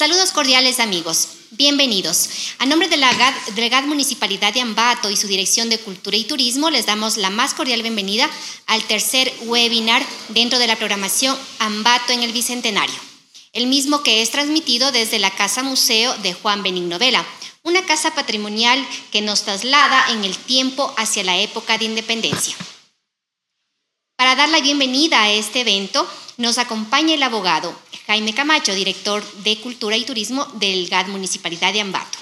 Saludos cordiales amigos, bienvenidos. A nombre de la GAD, Municipalidad de Ambato y su Dirección de Cultura y Turismo les damos la más cordial bienvenida al tercer webinar dentro de la programación Ambato en el Bicentenario, el mismo que es transmitido desde la Casa Museo de Juan Benigno Vela, una casa patrimonial que nos traslada en el tiempo hacia la época de independencia. Para dar la bienvenida a este evento, nos acompaña el abogado Jaime Camacho, director de Cultura y Turismo del GAD Municipalidad de Ambato.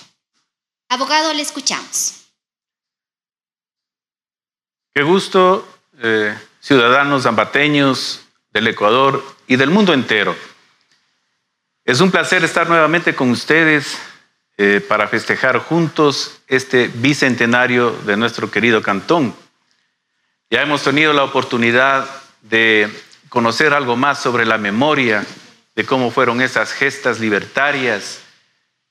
Abogado, le escuchamos. Qué gusto, eh, ciudadanos ambateños del Ecuador y del mundo entero. Es un placer estar nuevamente con ustedes eh, para festejar juntos este bicentenario de nuestro querido cantón. Ya hemos tenido la oportunidad de conocer algo más sobre la memoria de cómo fueron esas gestas libertarias,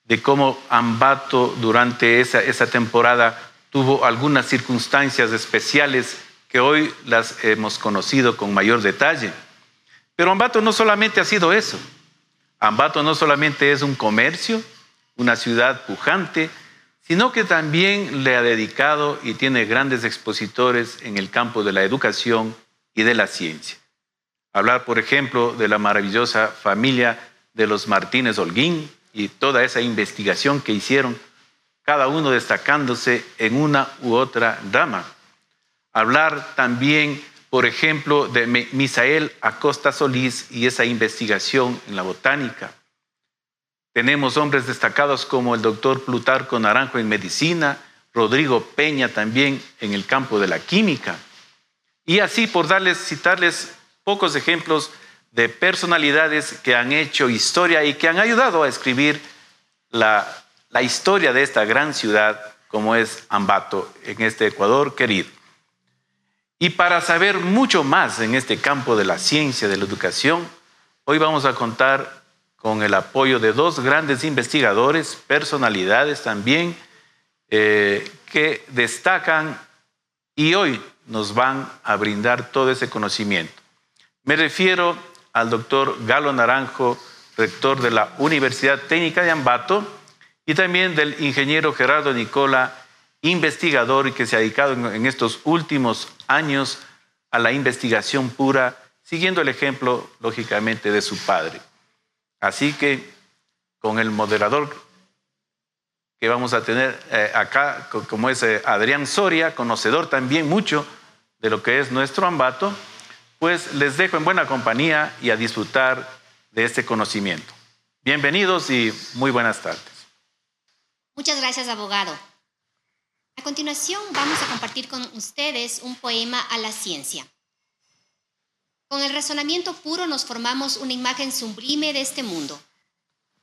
de cómo Ambato durante esa, esa temporada tuvo algunas circunstancias especiales que hoy las hemos conocido con mayor detalle. Pero Ambato no solamente ha sido eso. Ambato no solamente es un comercio, una ciudad pujante, sino que también le ha dedicado y tiene grandes expositores en el campo de la educación y de la ciencia. Hablar, por ejemplo, de la maravillosa familia de los Martínez Holguín y toda esa investigación que hicieron, cada uno destacándose en una u otra rama. Hablar también, por ejemplo, de Misael Acosta Solís y esa investigación en la botánica. Tenemos hombres destacados como el doctor Plutarco Naranjo en medicina, Rodrigo Peña también en el campo de la química. Y así, por darles, citarles pocos ejemplos de personalidades que han hecho historia y que han ayudado a escribir la, la historia de esta gran ciudad como es Ambato en este Ecuador querido. Y para saber mucho más en este campo de la ciencia, de la educación, hoy vamos a contar con el apoyo de dos grandes investigadores, personalidades también, eh, que destacan y hoy nos van a brindar todo ese conocimiento. Me refiero al doctor Galo Naranjo, rector de la Universidad Técnica de Ambato, y también del ingeniero Gerardo Nicola, investigador que se ha dedicado en estos últimos años a la investigación pura, siguiendo el ejemplo, lógicamente, de su padre. Así que con el moderador que vamos a tener eh, acá, como es eh, Adrián Soria, conocedor también mucho de lo que es nuestro Ambato, pues les dejo en buena compañía y a disfrutar de este conocimiento. Bienvenidos y muy buenas tardes. Muchas gracias, abogado. A continuación vamos a compartir con ustedes un poema a la ciencia. Con el razonamiento puro nos formamos una imagen sublime de este mundo.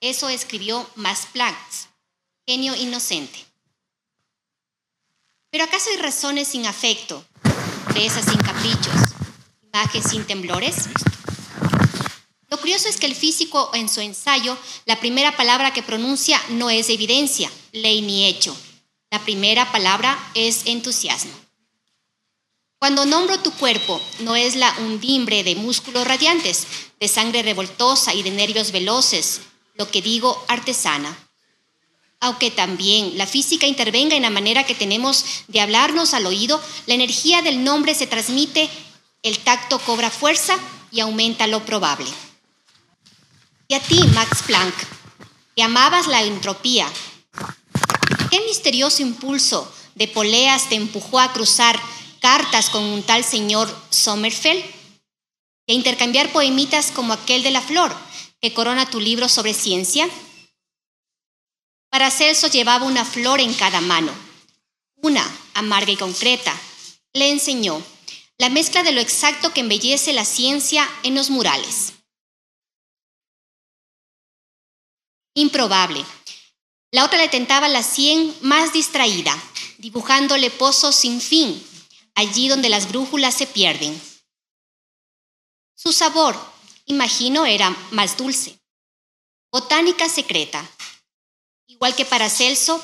Eso escribió Max Planck, genio inocente. Pero ¿acaso hay razones sin afecto, esas sin caprichos, sin temblores? Lo curioso es que el físico en su ensayo, la primera palabra que pronuncia no es evidencia, ley ni hecho. La primera palabra es entusiasmo. Cuando nombro tu cuerpo, no es la undimbre de músculos radiantes, de sangre revoltosa y de nervios veloces, lo que digo artesana. Aunque también la física intervenga en la manera que tenemos de hablarnos al oído, la energía del nombre se transmite el tacto cobra fuerza y aumenta lo probable. Y a ti, Max Planck, que amabas la entropía, ¿qué misterioso impulso de poleas te empujó a cruzar cartas con un tal señor Sommerfeld? Y a intercambiar poemitas como aquel de la flor que corona tu libro sobre ciencia? Para Celso llevaba una flor en cada mano, una amarga y concreta. Le enseñó la mezcla de lo exacto que embellece la ciencia en los murales. Improbable. La otra le tentaba la sien más distraída, dibujándole pozos sin fin, allí donde las brújulas se pierden. Su sabor, imagino, era más dulce. Botánica secreta. Igual que para Celso,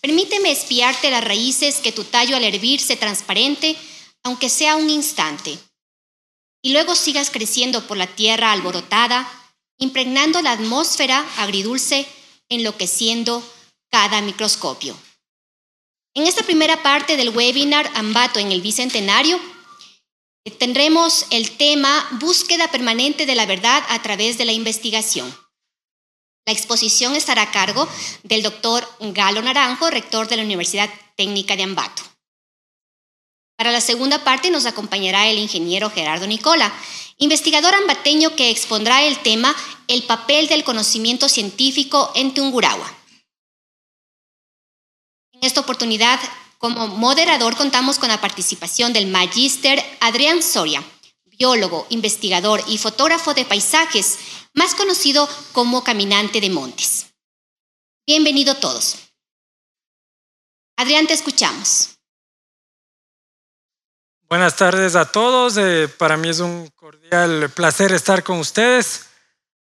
permíteme espiarte las raíces que tu tallo al hervir transparente aunque sea un instante, y luego sigas creciendo por la tierra alborotada, impregnando la atmósfera agridulce, enloqueciendo cada microscopio. En esta primera parte del webinar Ambato en el Bicentenario, tendremos el tema Búsqueda permanente de la verdad a través de la investigación. La exposición estará a cargo del doctor Galo Naranjo, rector de la Universidad Técnica de Ambato. Para la segunda parte nos acompañará el ingeniero Gerardo Nicola, investigador ambateño que expondrá el tema El papel del conocimiento científico en Tungurahua. En esta oportunidad, como moderador, contamos con la participación del magíster Adrián Soria, biólogo, investigador y fotógrafo de paisajes, más conocido como Caminante de Montes. Bienvenido todos. Adrián, te escuchamos. Buenas tardes a todos. Eh, para mí es un cordial placer estar con ustedes.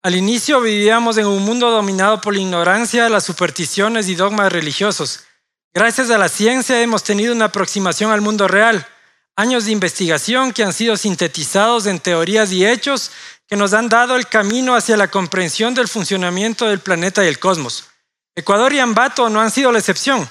Al inicio vivíamos en un mundo dominado por la ignorancia, las supersticiones y dogmas religiosos. Gracias a la ciencia hemos tenido una aproximación al mundo real, años de investigación que han sido sintetizados en teorías y hechos que nos han dado el camino hacia la comprensión del funcionamiento del planeta y el cosmos. Ecuador y Ambato no han sido la excepción.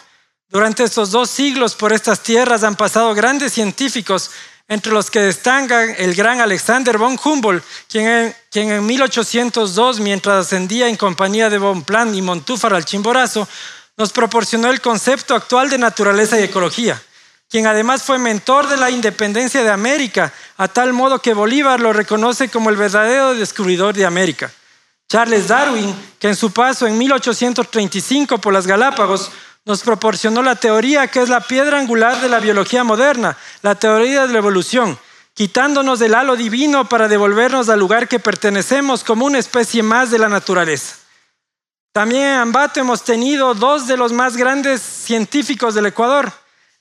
Durante estos dos siglos por estas tierras han pasado grandes científicos, entre los que destacan el gran Alexander von Humboldt, quien en, quien en 1802, mientras ascendía en compañía de von Plan y Montúfar al Chimborazo, nos proporcionó el concepto actual de naturaleza y ecología, quien además fue mentor de la independencia de América, a tal modo que Bolívar lo reconoce como el verdadero descubridor de América. Charles Darwin, que en su paso en 1835 por las Galápagos nos proporcionó la teoría que es la piedra angular de la biología moderna, la teoría de la evolución, quitándonos del halo divino para devolvernos al lugar que pertenecemos como una especie más de la naturaleza. También en Ambato hemos tenido dos de los más grandes científicos del Ecuador.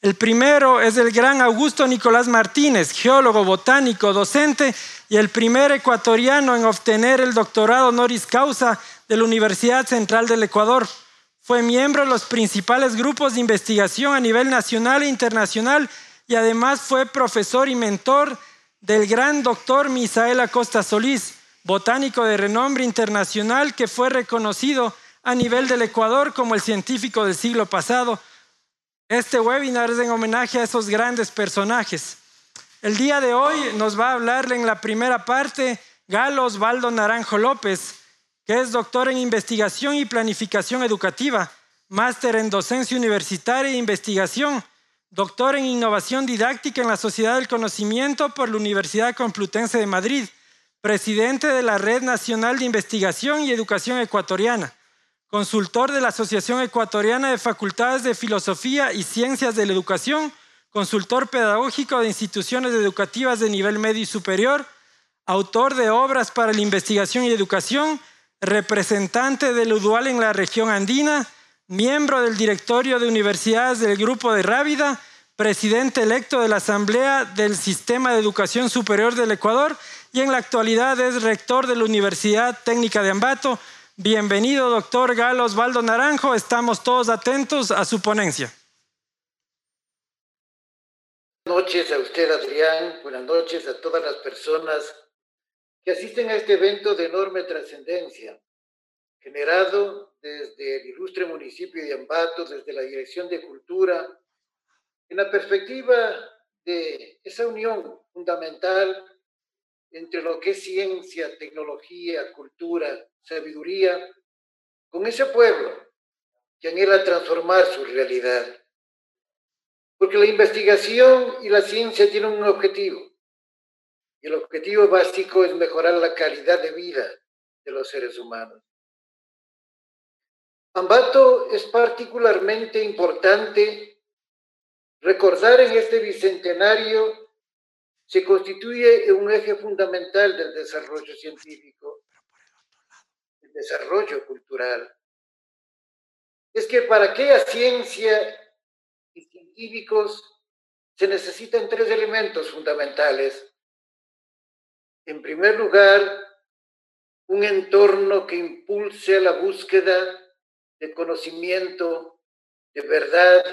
El primero es el gran Augusto Nicolás Martínez, geólogo, botánico, docente y el primer ecuatoriano en obtener el doctorado honoris causa de la Universidad Central del Ecuador. Fue miembro de los principales grupos de investigación a nivel nacional e internacional y además fue profesor y mentor del gran doctor Misael Acosta Solís, botánico de renombre internacional que fue reconocido a nivel del Ecuador como el científico del siglo pasado. Este webinar es en homenaje a esos grandes personajes. El día de hoy nos va a hablar en la primera parte Galo Osvaldo Naranjo López, que es doctor en investigación y planificación educativa, máster en docencia universitaria e investigación, doctor en innovación didáctica en la Sociedad del Conocimiento por la Universidad Complutense de Madrid, presidente de la Red Nacional de Investigación y Educación Ecuatoriana consultor de la Asociación Ecuatoriana de Facultades de Filosofía y Ciencias de la Educación, consultor pedagógico de instituciones educativas de nivel medio y superior, autor de obras para la investigación y educación, representante del UDUAL en la región andina, miembro del directorio de universidades del Grupo de Rábida, presidente electo de la Asamblea del Sistema de Educación Superior del Ecuador y en la actualidad es rector de la Universidad Técnica de Ambato, Bienvenido, doctor Galo Osvaldo Naranjo. Estamos todos atentos a su ponencia. Buenas noches a usted, Adrián. Buenas noches a todas las personas que asisten a este evento de enorme trascendencia, generado desde el ilustre municipio de Ambato, desde la Dirección de Cultura, en la perspectiva de esa unión fundamental entre lo que es ciencia, tecnología, cultura, sabiduría, con ese pueblo que anhela transformar su realidad. Porque la investigación y la ciencia tienen un objetivo. Y el objetivo básico es mejorar la calidad de vida de los seres humanos. Ambato es particularmente importante recordar en este bicentenario se constituye un eje fundamental del desarrollo científico, el desarrollo cultural. Es que para aquella ciencia y científicos se necesitan tres elementos fundamentales. En primer lugar, un entorno que impulse la búsqueda de conocimiento, de verdad,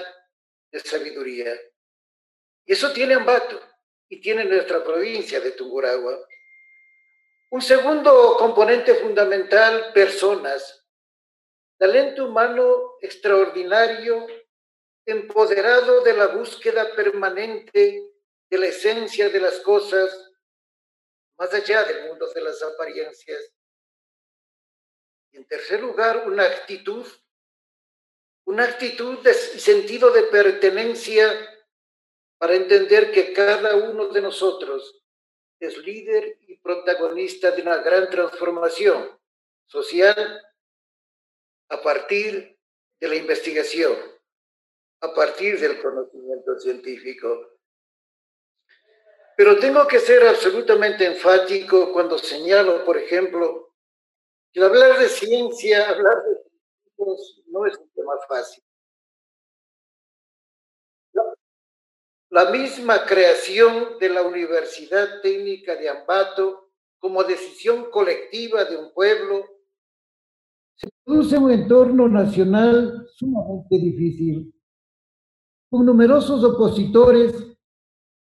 de sabiduría. Y eso tiene Ambato y tiene nuestra provincia de Tungurahua. Un segundo componente fundamental, personas. Talento humano extraordinario, empoderado de la búsqueda permanente de la esencia de las cosas, más allá del mundo de las apariencias. Y en tercer lugar, una actitud, una actitud de sentido de pertenencia para entender que cada uno de nosotros es líder y protagonista de una gran transformación social a partir de la investigación, a partir del conocimiento científico. Pero tengo que ser absolutamente enfático cuando señalo, por ejemplo, que hablar de ciencia, hablar de no es un tema fácil. La misma creación de la Universidad Técnica de Ambato como decisión colectiva de un pueblo, se produce un entorno nacional sumamente difícil, con numerosos opositores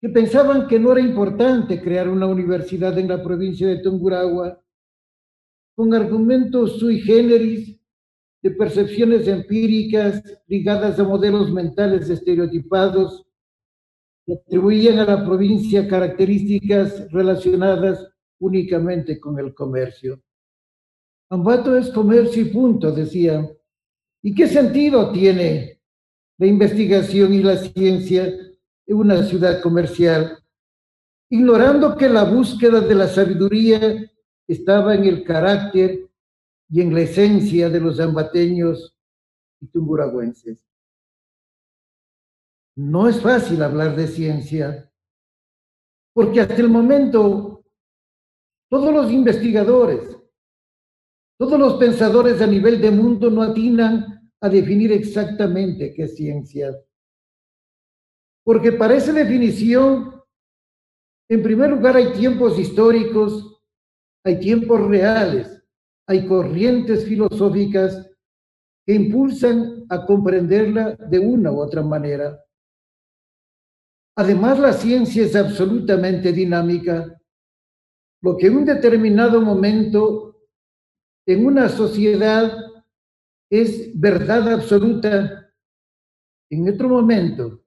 que pensaban que no era importante crear una universidad en la provincia de Tungurahua, con argumentos sui generis de percepciones empíricas ligadas a modelos mentales estereotipados atribuían a la provincia características relacionadas únicamente con el comercio. Ambato es comercio y punto, decía. ¿Y qué sentido tiene la investigación y la ciencia en una ciudad comercial? Ignorando que la búsqueda de la sabiduría estaba en el carácter y en la esencia de los ambateños y tumburagüenses. No es fácil hablar de ciencia, porque hasta el momento todos los investigadores, todos los pensadores a nivel de mundo no atinan a definir exactamente qué es ciencia. Porque para esa definición, en primer lugar, hay tiempos históricos, hay tiempos reales, hay corrientes filosóficas que impulsan a comprenderla de una u otra manera. Además, la ciencia es absolutamente dinámica, lo que en un determinado momento en una sociedad es verdad absoluta, en otro momento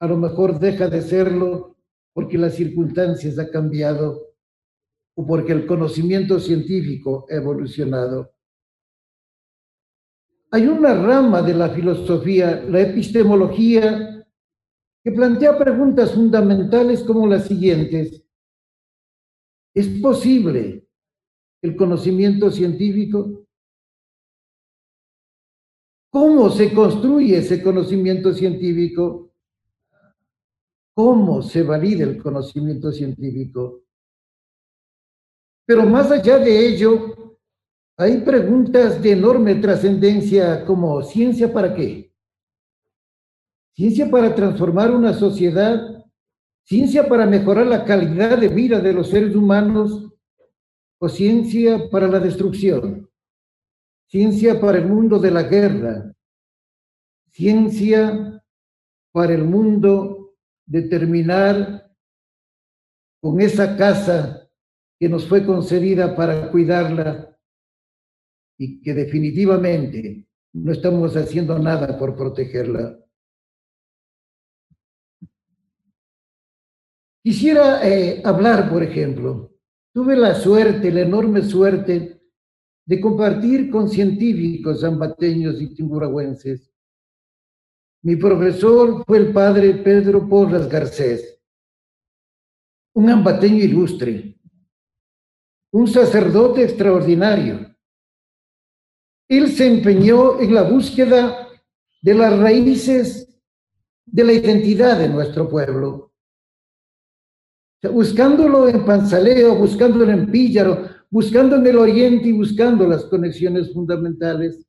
a lo mejor deja de serlo porque las circunstancias han cambiado o porque el conocimiento científico ha evolucionado. Hay una rama de la filosofía, la epistemología, plantea preguntas fundamentales como las siguientes. ¿Es posible el conocimiento científico? ¿Cómo se construye ese conocimiento científico? ¿Cómo se valida el conocimiento científico? Pero más allá de ello, hay preguntas de enorme trascendencia como ciencia para qué? Ciencia para transformar una sociedad, ciencia para mejorar la calidad de vida de los seres humanos. O ciencia para la destrucción, ciencia para el mundo de la guerra, ciencia para el mundo de terminar con esa casa que nos fue concedida para cuidarla y que definitivamente no estamos haciendo nada por protegerla. Quisiera eh, hablar, por ejemplo, tuve la suerte, la enorme suerte de compartir con científicos zambateños y timburagüenses. Mi profesor fue el padre Pedro Porras Garcés, un ambateño ilustre, un sacerdote extraordinario. Él se empeñó en la búsqueda de las raíces de la identidad de nuestro pueblo buscándolo en Panzaleo, buscándolo en Píllaro, buscando en el Oriente y buscando las conexiones fundamentales.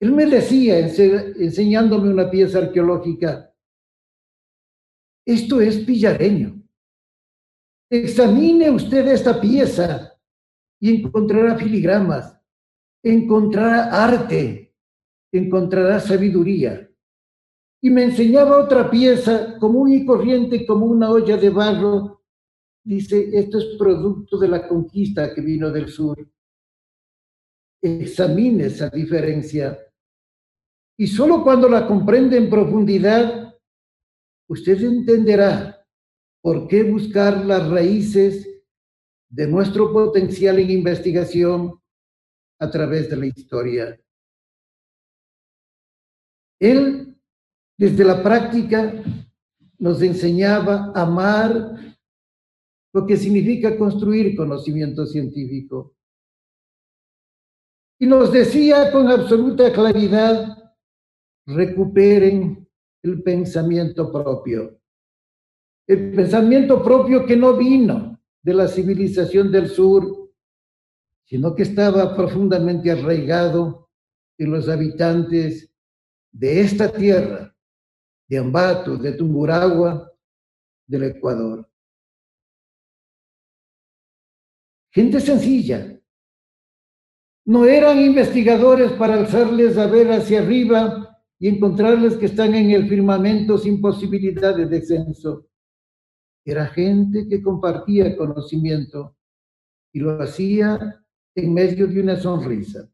Él me decía, enseñándome una pieza arqueológica, esto es pillareño. Examine usted esta pieza y encontrará filigramas, encontrará arte, encontrará sabiduría y me enseñaba otra pieza común y corriente como una olla de barro dice, esto es producto de la conquista que vino del sur. Examine esa diferencia. Y solo cuando la comprende en profundidad, usted entenderá por qué buscar las raíces de nuestro potencial en investigación a través de la historia. Él, desde la práctica, nos enseñaba a amar lo que significa construir conocimiento científico. Y nos decía con absoluta claridad, recuperen el pensamiento propio. El pensamiento propio que no vino de la civilización del sur, sino que estaba profundamente arraigado en los habitantes de esta tierra, de Ambato, de Tumburagua, del Ecuador. Gente sencilla. No eran investigadores para alzarles a ver hacia arriba y encontrarles que están en el firmamento sin posibilidad de descenso. Era gente que compartía conocimiento y lo hacía en medio de una sonrisa.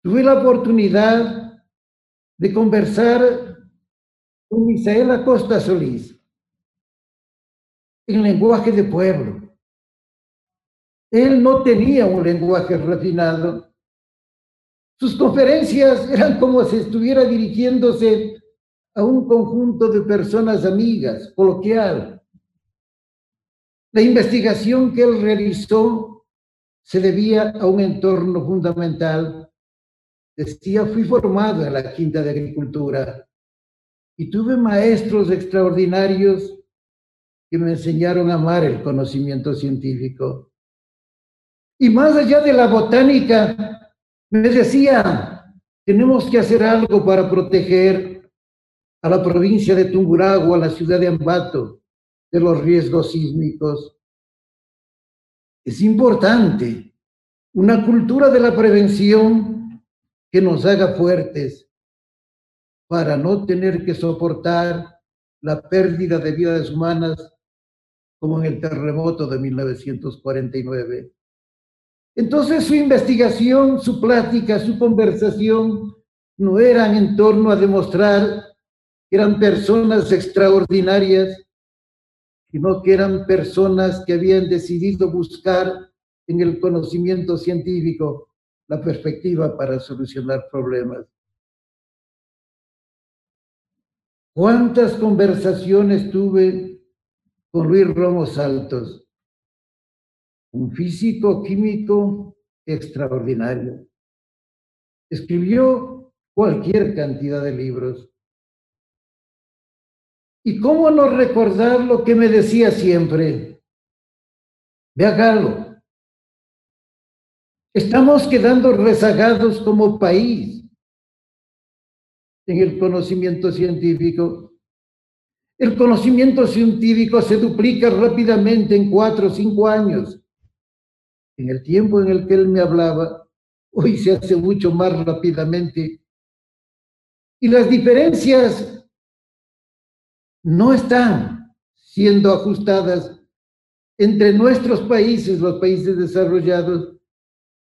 Tuve la oportunidad de conversar con Misael Acosta Solís en lenguaje de pueblo. Él no tenía un lenguaje refinado. Sus conferencias eran como si estuviera dirigiéndose a un conjunto de personas amigas, coloquial. La investigación que él realizó se debía a un entorno fundamental Decía, fui formado en la Quinta de Agricultura y tuve maestros extraordinarios que me enseñaron a amar el conocimiento científico. Y más allá de la botánica, me decía, tenemos que hacer algo para proteger a la provincia de Tungurahua, a la ciudad de Ambato, de los riesgos sísmicos. Es importante una cultura de la prevención que nos haga fuertes para no tener que soportar la pérdida de vidas humanas como en el terremoto de 1949. Entonces su investigación, su plática, su conversación no eran en torno a demostrar que eran personas extraordinarias, sino que eran personas que habían decidido buscar en el conocimiento científico la perspectiva para solucionar problemas. ¿Cuántas conversaciones tuve con Luis Romo Saltos? Un físico químico extraordinario. Escribió cualquier cantidad de libros. ¿Y cómo no recordar lo que me decía siempre? Ve a Estamos quedando rezagados como país en el conocimiento científico. El conocimiento científico se duplica rápidamente en cuatro o cinco años. En el tiempo en el que él me hablaba, hoy se hace mucho más rápidamente. Y las diferencias no están siendo ajustadas entre nuestros países, los países desarrollados,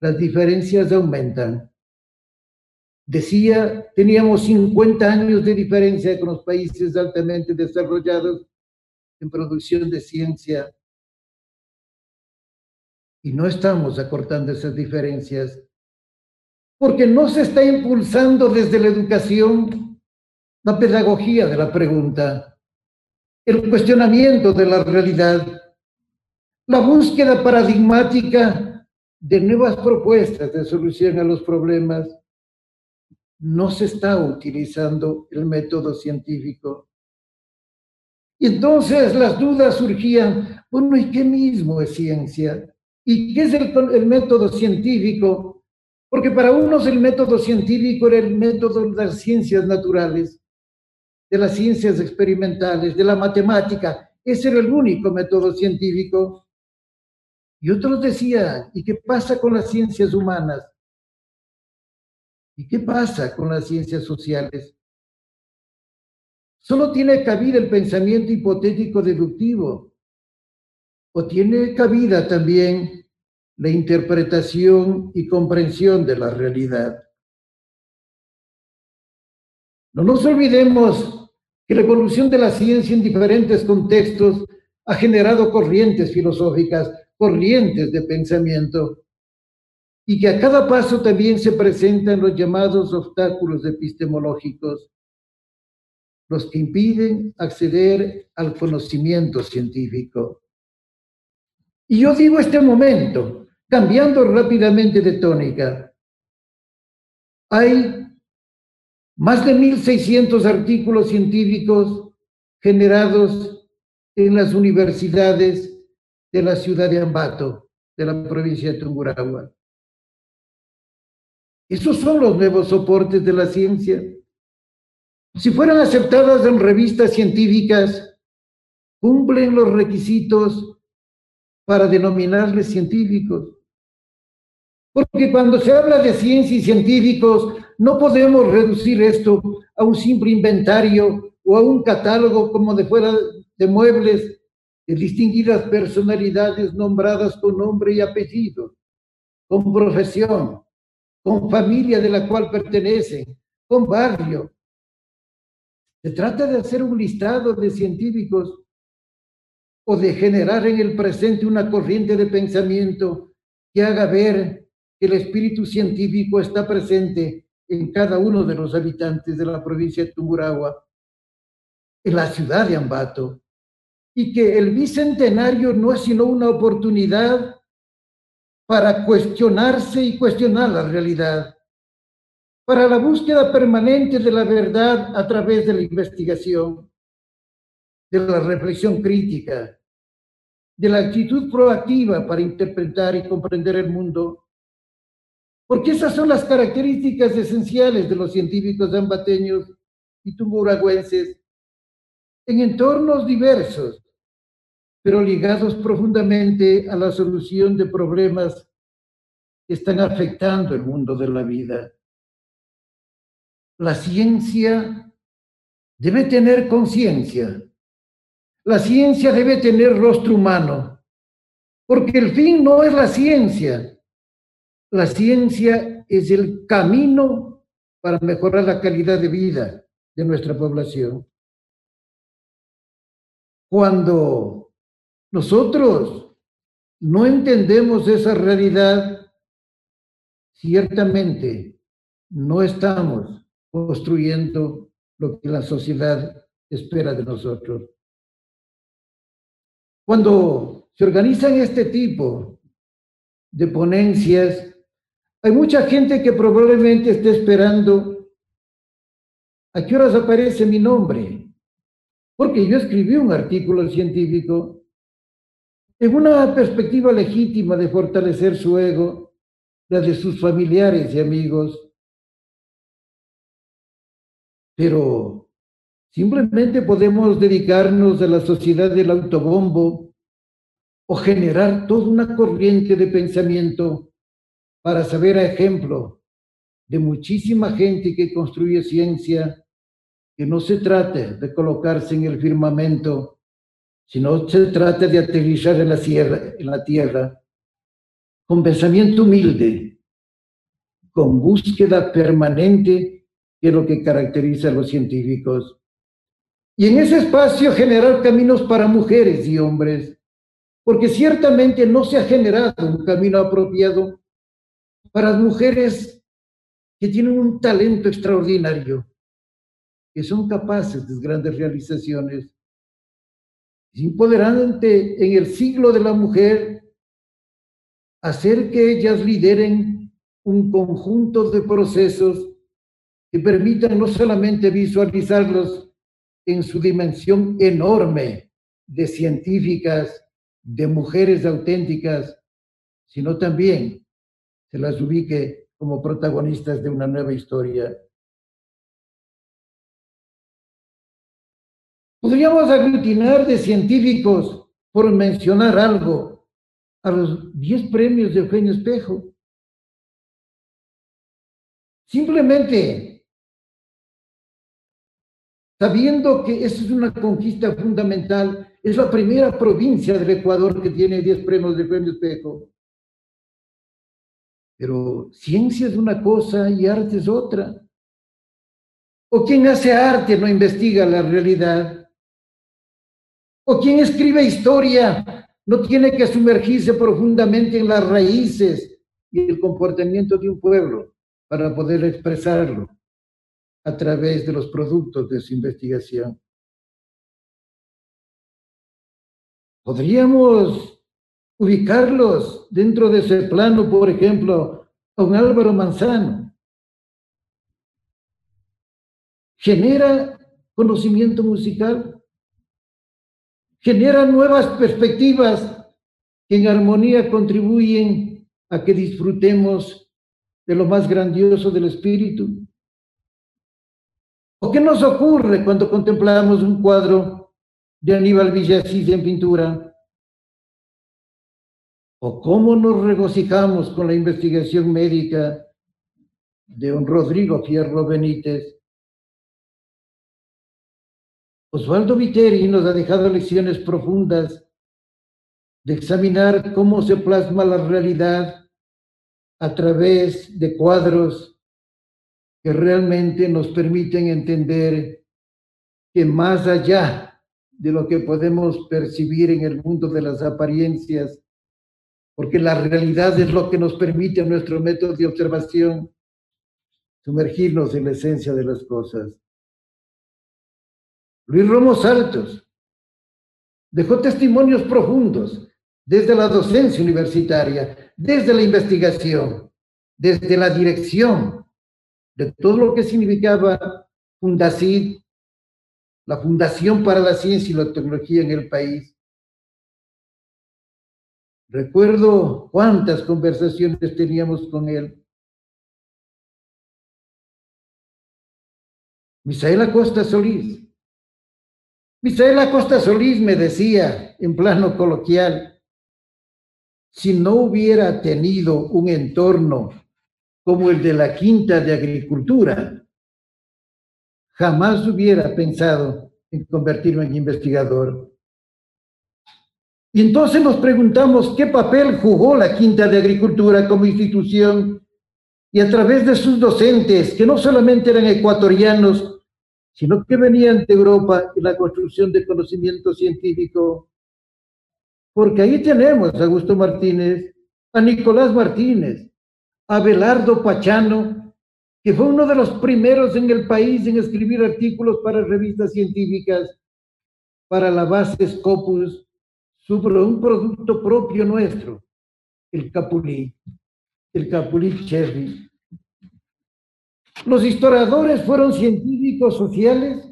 las diferencias aumentan. Decía, teníamos 50 años de diferencia con los países altamente desarrollados en producción de ciencia. Y no estamos acortando esas diferencias porque no se está impulsando desde la educación la pedagogía de la pregunta, el cuestionamiento de la realidad, la búsqueda paradigmática de nuevas propuestas de solución a los problemas, no se está utilizando el método científico. Y entonces las dudas surgían, bueno, ¿y qué mismo es ciencia? ¿Y qué es el, el método científico? Porque para unos el método científico era el método de las ciencias naturales, de las ciencias experimentales, de la matemática. Ese era el único método científico. Y otros decían, ¿y qué pasa con las ciencias humanas? ¿Y qué pasa con las ciencias sociales? Solo tiene cabida el pensamiento hipotético deductivo. o tiene cabida también la interpretación y comprensión de la realidad. No nos olvidemos que la evolución de la ciencia en diferentes contextos ha generado corrientes filosóficas, corrientes de pensamiento, y que a cada paso también se presentan los llamados obstáculos epistemológicos, los que impiden acceder al conocimiento científico. Y yo digo este momento, cambiando rápidamente de tónica, hay más de 1.600 artículos científicos generados en las universidades de la ciudad de Ambato, de la provincia de Tungurahua. Esos son los nuevos soportes de la ciencia. Si fueran aceptadas en revistas científicas, cumplen los requisitos para denominarles científicos. Porque cuando se habla de ciencia y científicos, no podemos reducir esto a un simple inventario o a un catálogo como de fuera de muebles distinguidas personalidades nombradas con nombre y apellido, con profesión, con familia de la cual pertenecen, con barrio. Se trata de hacer un listado de científicos o de generar en el presente una corriente de pensamiento que haga ver que el espíritu científico está presente en cada uno de los habitantes de la provincia de Tumuragua, en la ciudad de Ambato, y que el bicentenario no es sino una oportunidad para cuestionarse y cuestionar la realidad, para la búsqueda permanente de la verdad a través de la investigación, de la reflexión crítica, de la actitud proactiva para interpretar y comprender el mundo, porque esas son las características esenciales de los científicos ambateños y tumuragüenses en entornos diversos, pero ligados profundamente a la solución de problemas que están afectando el mundo de la vida. La ciencia debe tener conciencia. La ciencia debe tener rostro humano, porque el fin no es la ciencia, la ciencia es el camino para mejorar la calidad de vida de nuestra población. Cuando nosotros no entendemos esa realidad, ciertamente no estamos construyendo lo que la sociedad espera de nosotros. Cuando se organizan este tipo de ponencias, hay mucha gente que probablemente esté esperando a qué horas aparece mi nombre, porque yo escribí un artículo científico en una perspectiva legítima de fortalecer su ego, la de sus familiares y amigos. Pero simplemente podemos dedicarnos a la sociedad del autobombo o generar toda una corriente de pensamiento para saber a ejemplo de muchísima gente que construye ciencia, que no se trata de colocarse en el firmamento, sino se trata de aterrizar en la tierra, en la tierra con pensamiento humilde, con búsqueda permanente, que es lo que caracteriza a los científicos. Y en ese espacio generar caminos para mujeres y hombres, porque ciertamente no se ha generado un camino apropiado para las mujeres que tienen un talento extraordinario, que son capaces de grandes realizaciones. Es empoderante en el siglo de la mujer hacer que ellas lideren un conjunto de procesos que permitan no solamente visualizarlos en su dimensión enorme de científicas, de mujeres auténticas, sino también se las ubique como protagonistas de una nueva historia. Podríamos aglutinar de científicos, por mencionar algo, a los 10 premios de Eugenio Espejo. Simplemente sabiendo que esa es una conquista fundamental, es la primera provincia del Ecuador que tiene 10 premios de premio espejo. Pero ciencia es una cosa y arte es otra. O quien hace arte no investiga la realidad. O quien escribe historia no tiene que sumergirse profundamente en las raíces y el comportamiento de un pueblo para poder expresarlo a través de los productos de su investigación. Podríamos ubicarlos dentro de ese plano, por ejemplo, a un Álvaro Manzano. Genera conocimiento musical, genera nuevas perspectivas que en armonía contribuyen a que disfrutemos de lo más grandioso del espíritu. ¿O qué nos ocurre cuando contemplamos un cuadro de Aníbal Villasís en pintura? ¿O cómo nos regocijamos con la investigación médica de don Rodrigo Fierro Benítez? Osvaldo Viteri nos ha dejado lecciones profundas de examinar cómo se plasma la realidad a través de cuadros que realmente nos permiten entender que más allá de lo que podemos percibir en el mundo de las apariencias, porque la realidad es lo que nos permite nuestro método de observación sumergirnos en la esencia de las cosas. Luis Romo Saltos dejó testimonios profundos desde la docencia universitaria, desde la investigación, desde la dirección, de todo lo que significaba Fundacid, la Fundación para la Ciencia y la Tecnología en el país. Recuerdo cuántas conversaciones teníamos con él. Misael Acosta Solís. Misael Acosta Solís me decía en plano coloquial, si no hubiera tenido un entorno como el de la Quinta de Agricultura, jamás hubiera pensado en convertirme en investigador. Y entonces nos preguntamos qué papel jugó la Quinta de Agricultura como institución y a través de sus docentes, que no solamente eran ecuatorianos, sino que venían de Europa en la construcción de conocimiento científico. Porque ahí tenemos a Augusto Martínez, a Nicolás Martínez, Abelardo Pachano, que fue uno de los primeros en el país en escribir artículos para revistas científicas, para la base Scopus, sobre un producto propio nuestro, el capulí, el capulí cherry. ¿Los historiadores fueron científicos sociales?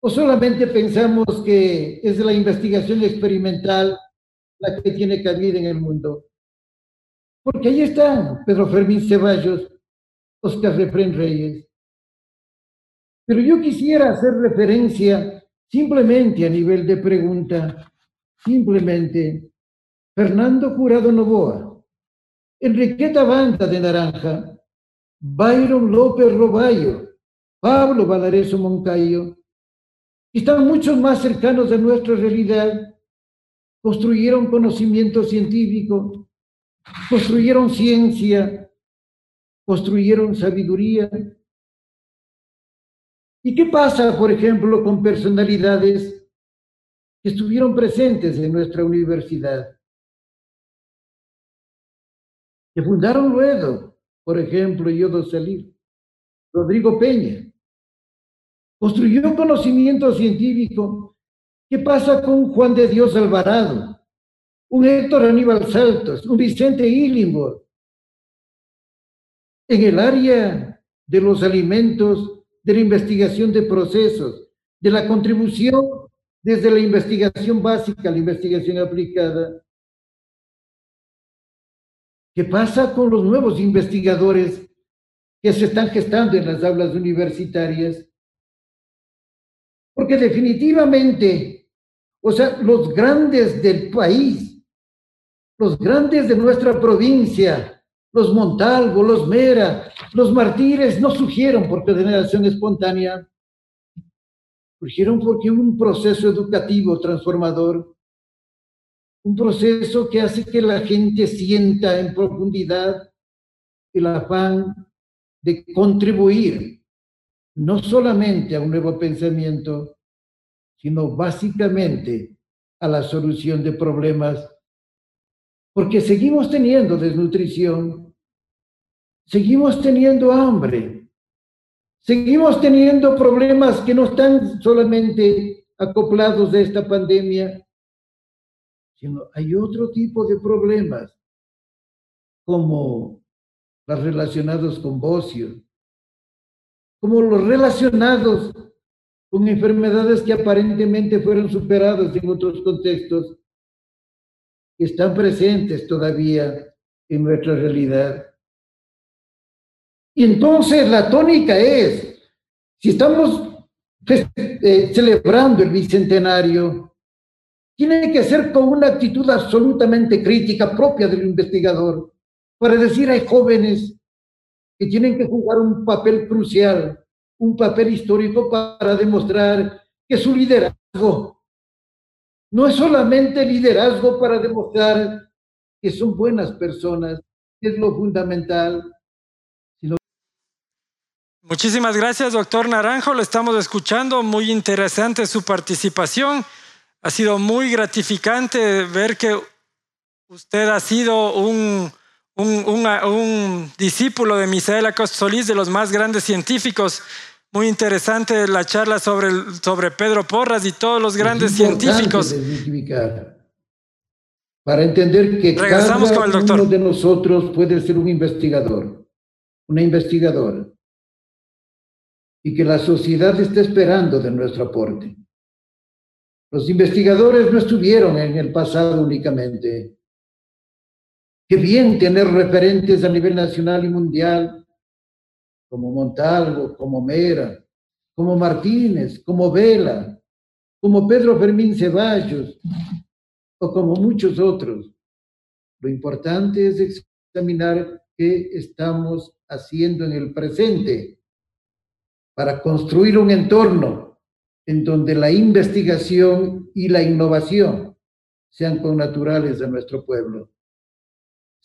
¿O solamente pensamos que es la investigación experimental la que tiene cabida en el mundo? Porque ahí están Pedro Fermín Ceballos, Oscar Refrén Reyes. Pero yo quisiera hacer referencia simplemente a nivel de pregunta, simplemente Fernando Jurado Novoa, Enriqueta Banda de Naranja, Byron López Roballo, Pablo Valareso Moncayo, están muchos más cercanos a nuestra realidad, construyeron conocimiento científico, construyeron ciencia, construyeron sabiduría. ¿Y qué pasa, por ejemplo, con personalidades que estuvieron presentes en nuestra universidad? Que fundaron luego, por ejemplo, Yodo Salir, Rodrigo Peña. Construyó conocimiento científico. ¿Qué pasa con Juan de Dios Alvarado? un Héctor Aníbal Saltos, un Vicente Illingworth. En el área de los alimentos, de la investigación de procesos, de la contribución desde la investigación básica a la investigación aplicada. ¿Qué pasa con los nuevos investigadores que se están gestando en las aulas universitarias? Porque definitivamente, o sea, los grandes del país los grandes de nuestra provincia, los Montalvo, los Mera, los Martínez, no surgieron por generación espontánea, Surgieron porque un proceso educativo transformador, un proceso que hace que la gente sienta en profundidad el afán de contribuir no solamente a un nuevo pensamiento, sino básicamente a la solución de problemas, porque seguimos teniendo desnutrición, seguimos teniendo hambre, seguimos teniendo problemas que no están solamente acoplados de esta pandemia, sino hay otro tipo de problemas, como los relacionados con bocio, como los relacionados con enfermedades que aparentemente fueron superadas en otros contextos, que están presentes todavía en nuestra realidad. Y entonces la tónica es, si estamos eh, celebrando el bicentenario, tiene que ser con una actitud absolutamente crítica propia del investigador, para decir hay jóvenes que tienen que jugar un papel crucial, un papel histórico para demostrar que su liderazgo no es solamente liderazgo para demostrar que son buenas personas, que es lo fundamental. Muchísimas gracias, doctor Naranjo. Lo estamos escuchando. Muy interesante su participación. Ha sido muy gratificante ver que usted ha sido un un, discípulo de Misael Acosta Solís, de los más grandes científicos. Muy interesante la charla sobre, sobre Pedro Porras y todos los grandes científicos. Para entender que cada uno de nosotros puede ser un investigador, una investigadora, y que la sociedad está esperando de nuestro aporte. Los investigadores no estuvieron en el pasado únicamente, Qué bien tener referentes a nivel nacional y mundial, como Montalvo, como Mera, como Martínez, como Vela, como Pedro Fermín Ceballos, o como muchos otros. Lo importante es examinar qué estamos haciendo en el presente para construir un entorno en donde la investigación y la innovación sean connaturales de nuestro pueblo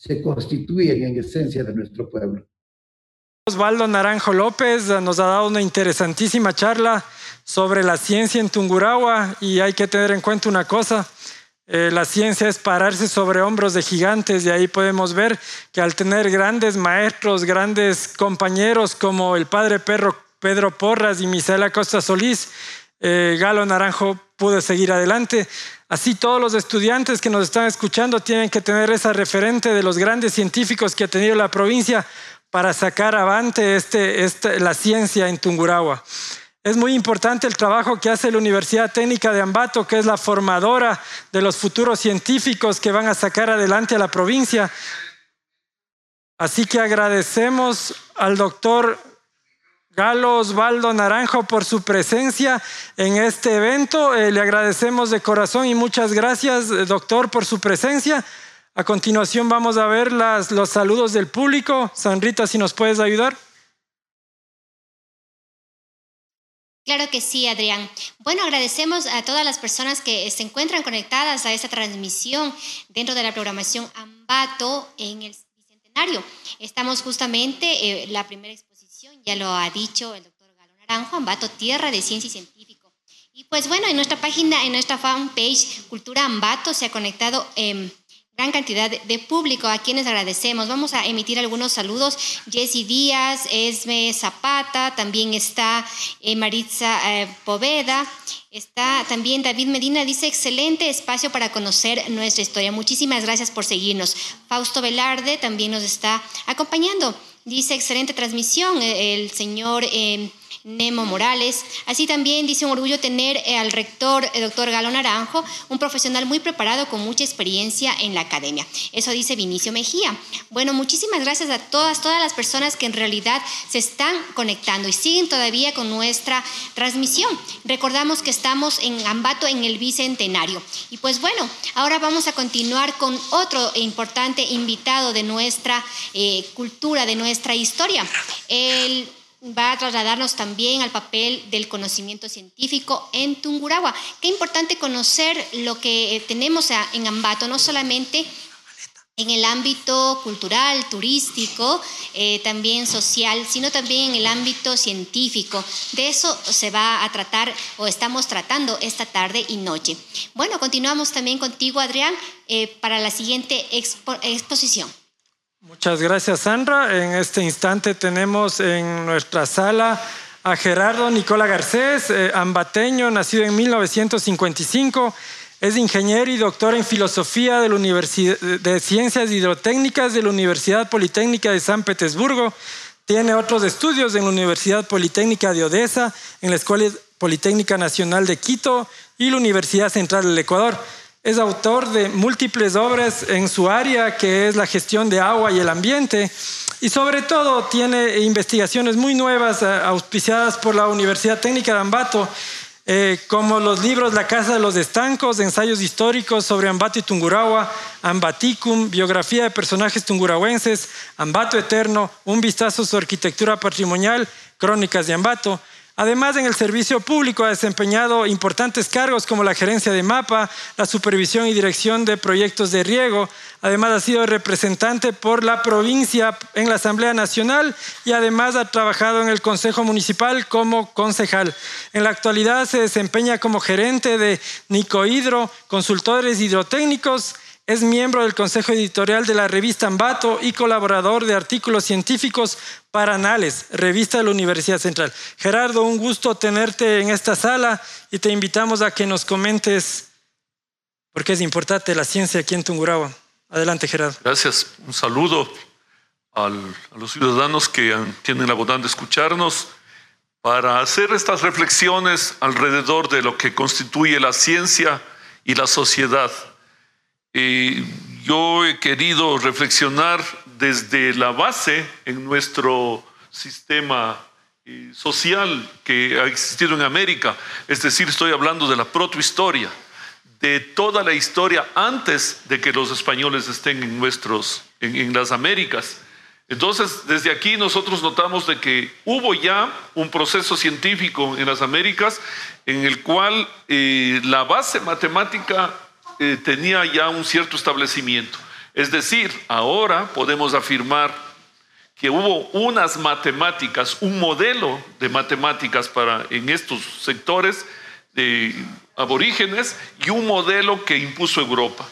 se constituyen en esencia de nuestro pueblo. Osvaldo Naranjo López nos ha dado una interesantísima charla sobre la ciencia en Tungurahua y hay que tener en cuenta una cosa. Eh, la ciencia es pararse sobre hombros de gigantes y ahí podemos ver que al tener grandes maestros, grandes compañeros como el padre Pedro Porras y Misaela Costa Solís, eh, Galo Naranjo pudo seguir adelante. Así todos los estudiantes que nos están escuchando tienen que tener esa referente de los grandes científicos que ha tenido la provincia para sacar avante este, la ciencia en Tungurahua. Es muy importante el trabajo que hace la Universidad Técnica de Ambato, que es la formadora de los futuros científicos que van a sacar adelante a la provincia. Así que agradecemos al doctor Galo Osvaldo Naranjo por su presencia en este evento. Eh, le agradecemos de corazón y muchas gracias, eh, doctor, por su presencia. A continuación vamos a ver las, los saludos del público. San Rita, si nos puedes ayudar. Claro que sí, Adrián. Bueno, agradecemos a todas las personas que se encuentran conectadas a esta transmisión dentro de la programación Ambato en el Bicentenario. Estamos justamente, eh, la primera ya lo ha dicho el doctor Galo Naranjo, Ambato, Tierra de Ciencia y Científico. Y pues bueno, en nuestra página, en nuestra fanpage Cultura Ambato se ha conectado eh, gran cantidad de público a quienes agradecemos. Vamos a emitir algunos saludos. Jessy Díaz, Esme Zapata, también está eh, Maritza eh, Poveda, está también David Medina, dice excelente espacio para conocer nuestra historia. Muchísimas gracias por seguirnos. Fausto Velarde también nos está acompañando. Dice, excelente transmisión, eh, el señor eh, Nemo Morales. Así también dice un orgullo tener eh, al rector, el doctor Galo Naranjo, un profesional muy preparado con mucha experiencia en la academia. Eso dice Vinicio Mejía. Bueno, muchísimas gracias a todas, todas las personas que en realidad se están conectando y siguen todavía con nuestra transmisión. Recordamos que estamos en Ambato en el Bicentenario. Y pues bueno, ahora vamos a continuar con otro importante invitado de nuestra cultura, de nuestra historia. El va a trasladarnos también al papel del conocimiento científico en Tungurahua. Qué importante conocer lo que eh, tenemos en Ambato, no solamente en el ámbito cultural, turístico, eh, también social, sino también en el ámbito científico. De eso se va a tratar o estamos tratando esta tarde y noche. Bueno, continuamos también contigo, Adrián, eh, para la siguiente exposición. Muchas gracias, Sandra. En este instante tenemos en nuestra sala a Gerardo Nicola Garcés, eh, ambateño, nacido en 1955 es ingeniero y doctor en filosofía de, la Universidad, Ciencias Hidrotécnicas de la Universidad Politécnica de San Petersburgo. Tiene otros estudios en la Universidad Politécnica de Odessa, en la Escuela Politécnica Nacional de Quito y la Universidad Central del Ecuador. Es autor de múltiples obras en su área, que es la gestión de agua y el ambiente, y sobre todo tiene investigaciones muy nuevas eh, auspiciadas por la Universidad Técnica de Ambato eh, como los libros La Casa de los Estancos, ensayos históricos sobre Ambato y Tungurahua, Ambaticum, biografía de personajes tungurahuenses, Ambato Eterno, un vistazo a su arquitectura patrimonial, crónicas de Ambato, Además, en el servicio público ha desempeñado importantes cargos como la gerencia de MAPA, la supervisión y dirección de proyectos de riego. Además, ha sido representante por la provincia en la Asamblea Nacional y además ha trabajado en el Consejo Municipal como concejal. En la actualidad se desempeña como gerente de Nicohidro, consultores hidrotécnicos es miembro del consejo editorial de la revista Ambato y colaborador de artículos científicos para Anales, revista de la Universidad Central. Gerardo, un gusto tenerte en esta sala y te invitamos a que nos comentes por qué es importante la ciencia aquí en Tungurahua. Adelante, Gerardo. Gracias. Un saludo a los ciudadanos que tienen la bondad de escucharnos para hacer estas reflexiones alrededor de lo que constituye la ciencia y la sociedad yo he querido reflexionar desde la base en nuestro sistema eh, social que ha existido en América, es decir, estoy hablando de la protohistoria, de toda la historia antes de que los españoles estén en, nuestros, en, las Américas. Entonces, desde aquí nosotros notamos de que hubo ya un proceso científico en las Américas en el cual eh, la base matemática eh, tenía ya un cierto establecimiento. Es decir, ahora podemos afirmar que hubo unas matemáticas, un modelo de matemáticas para en estos sectores de aborígenes y un modelo que impuso Europa.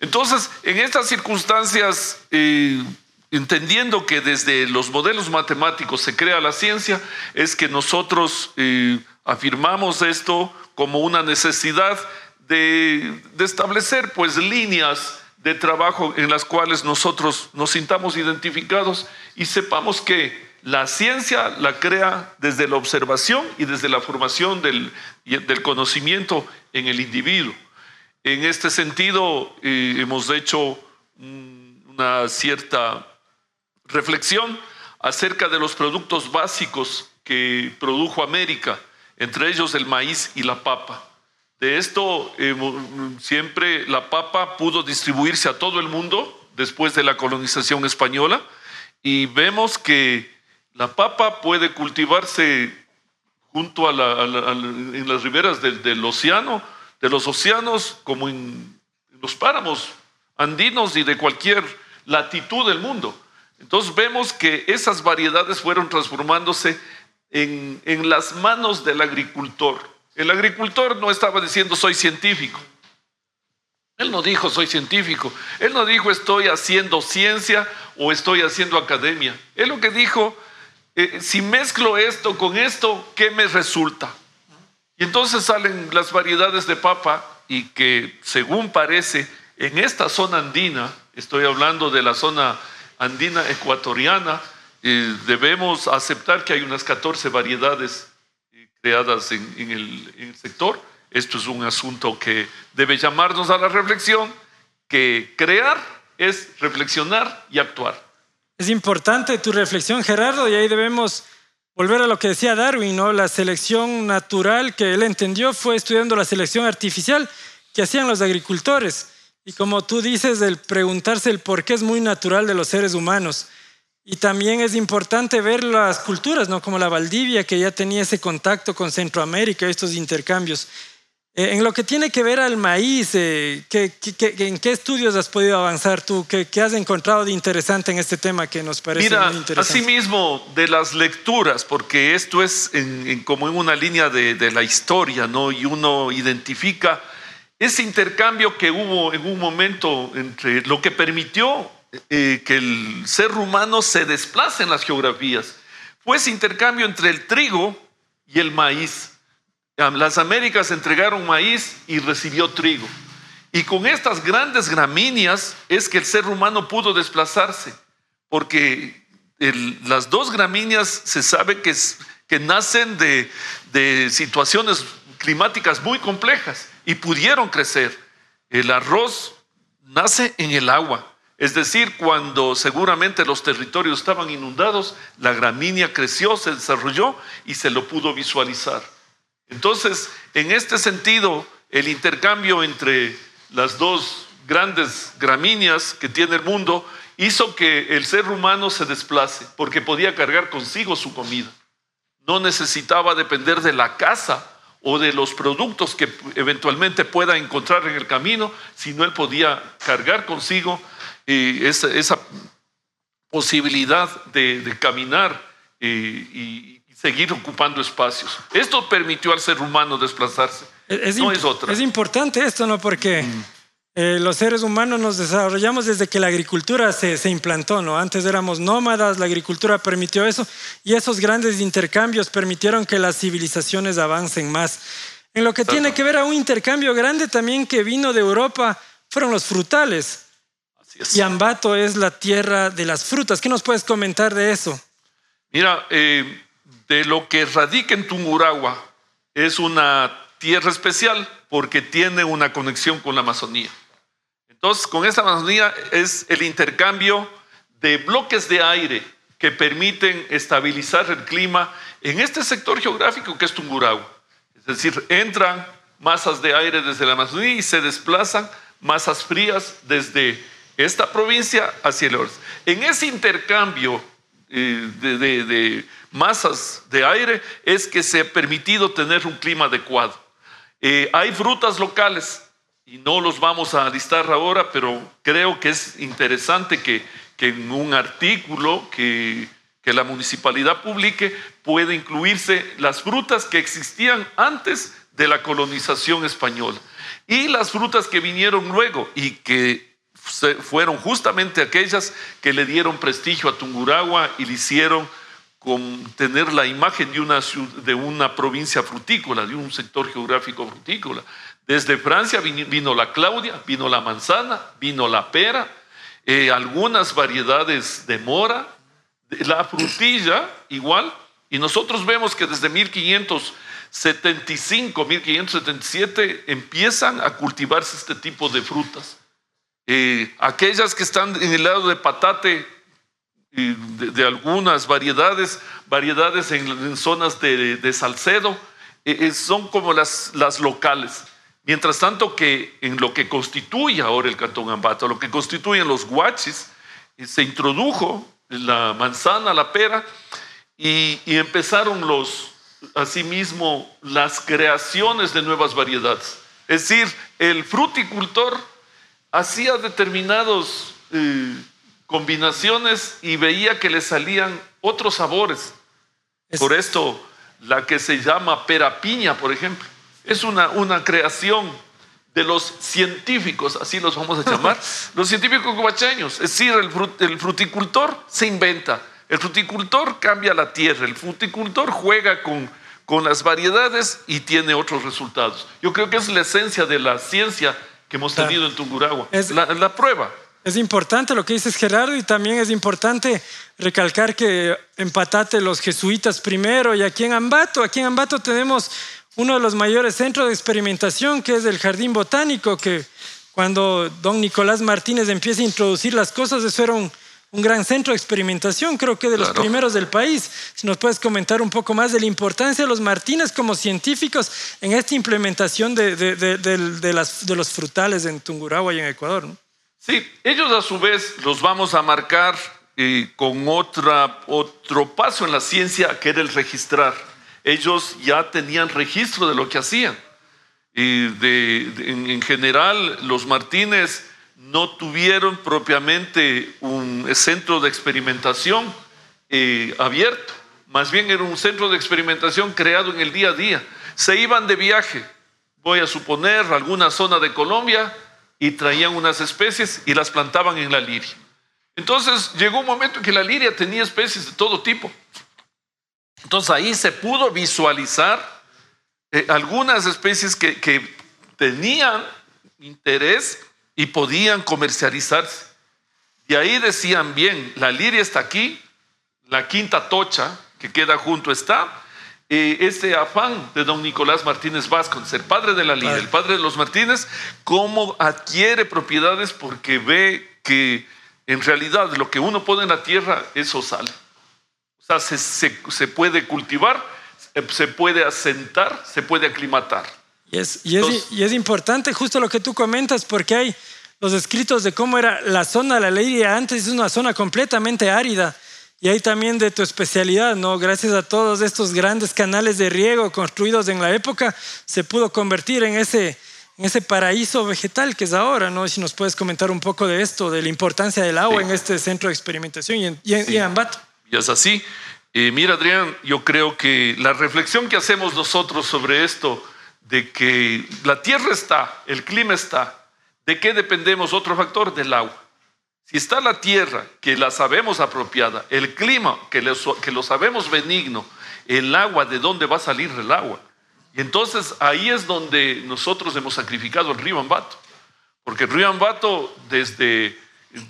Entonces, en estas circunstancias, eh, entendiendo que desde los modelos matemáticos se crea la ciencia, es que nosotros eh, afirmamos esto como una necesidad de, establecer pues líneas de trabajo en las cuales nosotros nos sintamos identificados y sepamos que la ciencia la crea desde la observación y desde la formación del, del conocimiento en el individuo. En este sentido, eh, hemos hecho una cierta reflexión acerca de los productos básicos que produjo América, entre ellos el maíz y la papa. De esto eh, siempre la papa pudo distribuirse a todo el mundo después de la colonización española y vemos que la papa puede cultivarse junto a, en las riberas del, océano, de los océanos como en, los páramos andinos y de cualquier latitud del mundo. Entonces vemos que esas variedades fueron transformándose en, en las manos del agricultor el agricultor no estaba diciendo soy científico. Él no dijo soy científico. Él no dijo estoy haciendo ciencia o estoy haciendo academia. Él lo que dijo, eh, si mezclo esto con esto, ¿qué me resulta? Y entonces salen las variedades de papa y que según parece en esta zona andina, estoy hablando de la zona andina ecuatoriana, eh, debemos aceptar que hay unas 14 variedades creadas en, el, sector. Esto es un asunto que debe llamarnos a la reflexión, que crear es reflexionar y actuar. Es importante tu reflexión, Gerardo, y ahí debemos volver a lo que decía Darwin, ¿no? La selección natural que él entendió fue estudiando la selección artificial que hacían los agricultores. Y como tú dices, el preguntarse el por qué es muy natural de los seres humanos. Y también es importante ver las culturas, ¿no? como la Valdivia, que ya tenía ese contacto con Centroamérica, estos intercambios. Eh, en lo que tiene que ver al maíz, eh, ¿qué, en qué estudios has podido avanzar tú? ¿Qué, has encontrado de interesante en este tema que nos parece Mira, muy interesante? Asimismo, de las lecturas, porque esto es como en una línea de, de, la historia, ¿no? Y uno identifica ese intercambio que hubo en un momento entre lo que permitió eh, que el ser humano se desplace en las geografías. Fue ese intercambio entre el trigo y el maíz. Las Américas entregaron maíz y recibió trigo. Y con estas grandes gramíneas es que el ser humano pudo desplazarse, porque las dos gramíneas se sabe que, que nacen de, de situaciones climáticas muy complejas y pudieron crecer. El arroz nace en el agua, es decir, cuando seguramente los territorios estaban inundados, la gramínea creció, se desarrolló y se lo pudo visualizar. Entonces, en este sentido, el intercambio entre las dos grandes gramíneas que tiene el mundo hizo que el ser humano se desplace, porque podía cargar consigo su comida. No necesitaba depender de la casa o de los productos que eventualmente pueda encontrar en el camino, sino él podía cargar consigo eh, esa, posibilidad de, caminar eh, y, seguir ocupando espacios. Esto permitió al ser humano desplazarse. Es, no es otra. Es importante esto, ¿no? Porque mm. eh, los seres humanos nos desarrollamos desde que la agricultura se, se, implantó, ¿no? Antes éramos nómadas, la agricultura permitió eso y esos grandes intercambios permitieron que las civilizaciones avancen más. En lo que tiene que ver a un intercambio grande también que vino de Europa fueron los frutales. Y Ambato es la tierra de las frutas. ¿Qué nos puedes comentar de eso? Mira, eh, de lo que radica en Tunguragua es una tierra especial porque tiene una conexión con la Amazonía. Entonces, con esta Amazonía es el intercambio de bloques de aire que permiten estabilizar el clima en este sector geográfico que es Tunguragua. Es decir, entran masas de aire desde la Amazonía y se desplazan masas frías desde esta provincia hacia el oeste. En ese intercambio eh, de, masas de aire es que se ha permitido tener un clima adecuado. Eh, hay frutas locales y no los vamos a listar ahora, pero creo que es interesante que, que en un artículo que, que la municipalidad publique pueda incluirse las frutas que existían antes de la colonización española y las frutas que vinieron luego y que fueron justamente aquellas que le dieron prestigio a Tunguragua y le hicieron con tener la imagen de una, de una provincia frutícola, de un sector geográfico frutícola. Desde Francia vino, la Claudia, vino la manzana, vino la pera, eh, algunas variedades de mora, la frutilla igual, y nosotros vemos que desde 1575, 1577 empiezan a cultivarse este tipo de frutas. Eh, aquellas que están en el lado de patate, de, algunas variedades, variedades en, zonas de, Salcedo, eh, eh, son como las, las locales. Mientras tanto que en lo que constituye ahora el Cantón Ambato, lo que constituyen los guachis, se introdujo la manzana, la pera, y, y empezaron los, asimismo, las creaciones de nuevas variedades. Es decir, el fruticultor hacía determinadas eh, combinaciones y veía que le salían otros sabores. Por esto, la que se llama perapiña, por ejemplo, es una, una creación de los científicos, así los vamos a llamar, los científicos guacheños. Es decir, el, el fruticultor se inventa, el fruticultor cambia la tierra, el fruticultor juega con, con las variedades y tiene otros resultados. Yo creo que es la esencia de la ciencia que hemos tenido en Tunguragua. Es la, prueba. Es importante lo que dices Gerardo y también es importante recalcar que en Patate los jesuitas primero y aquí en Ambato, aquí en Ambato tenemos uno de los mayores centros de experimentación que es el Jardín Botánico, que cuando don Nicolás Martínez empieza a introducir las cosas, eso era un, un gran centro de experimentación, creo que de los primeros del país. Si nos puedes comentar un poco más de la importancia de los Martínez como científicos en esta implementación de, de, las, de los frutales en Tungurahua y en Ecuador. Sí, ellos a su vez los vamos a marcar eh, con otra, otro paso en la ciencia que era el registrar. Ellos ya tenían registro de lo que hacían. Y de, en, general, los Martínez no tuvieron propiamente un centro de experimentación eh, abierto, más bien era un centro de experimentación creado en el día a día. Se iban de viaje, voy a suponer, a alguna zona de Colombia y traían unas especies y las plantaban en la liria. Entonces llegó un momento en que la liria tenía especies de todo tipo. Entonces ahí se pudo visualizar eh, algunas especies que, que tenían interés y podían comercializarse. Y ahí decían, bien, la liria está aquí, la quinta tocha que queda junto está, eh, este afán de don Nicolás Martínez Vasconcelos, el padre de la liria, el padre de los Martínez, cómo adquiere propiedades porque ve que en realidad lo que uno pone en la tierra, eso sale. O sea, se, se, puede cultivar, se puede asentar, se puede aclimatar. Y es, y, es, y es, importante justo lo que tú comentas, porque hay los escritos de cómo era la zona de la Leiria antes, es una zona completamente árida. Y hay también de tu especialidad, ¿no? Gracias a todos estos grandes canales de riego construidos en la época, se pudo convertir en ese, en ese paraíso vegetal que es ahora, ¿no? Si nos puedes comentar un poco de esto, de la importancia del agua en este centro de experimentación y en, y Ambato. Y es así. Eh, mira, Adrián, yo creo que la reflexión que hacemos nosotros sobre esto, de que la tierra está, el clima está, ¿de qué dependemos? Otro factor, del agua. Si está la tierra, que la sabemos apropiada, el clima, que lo, sabemos benigno, el agua, ¿de dónde va a salir el agua? Y entonces ahí es donde nosotros hemos sacrificado el río Ambato. Porque el río Ambato, desde,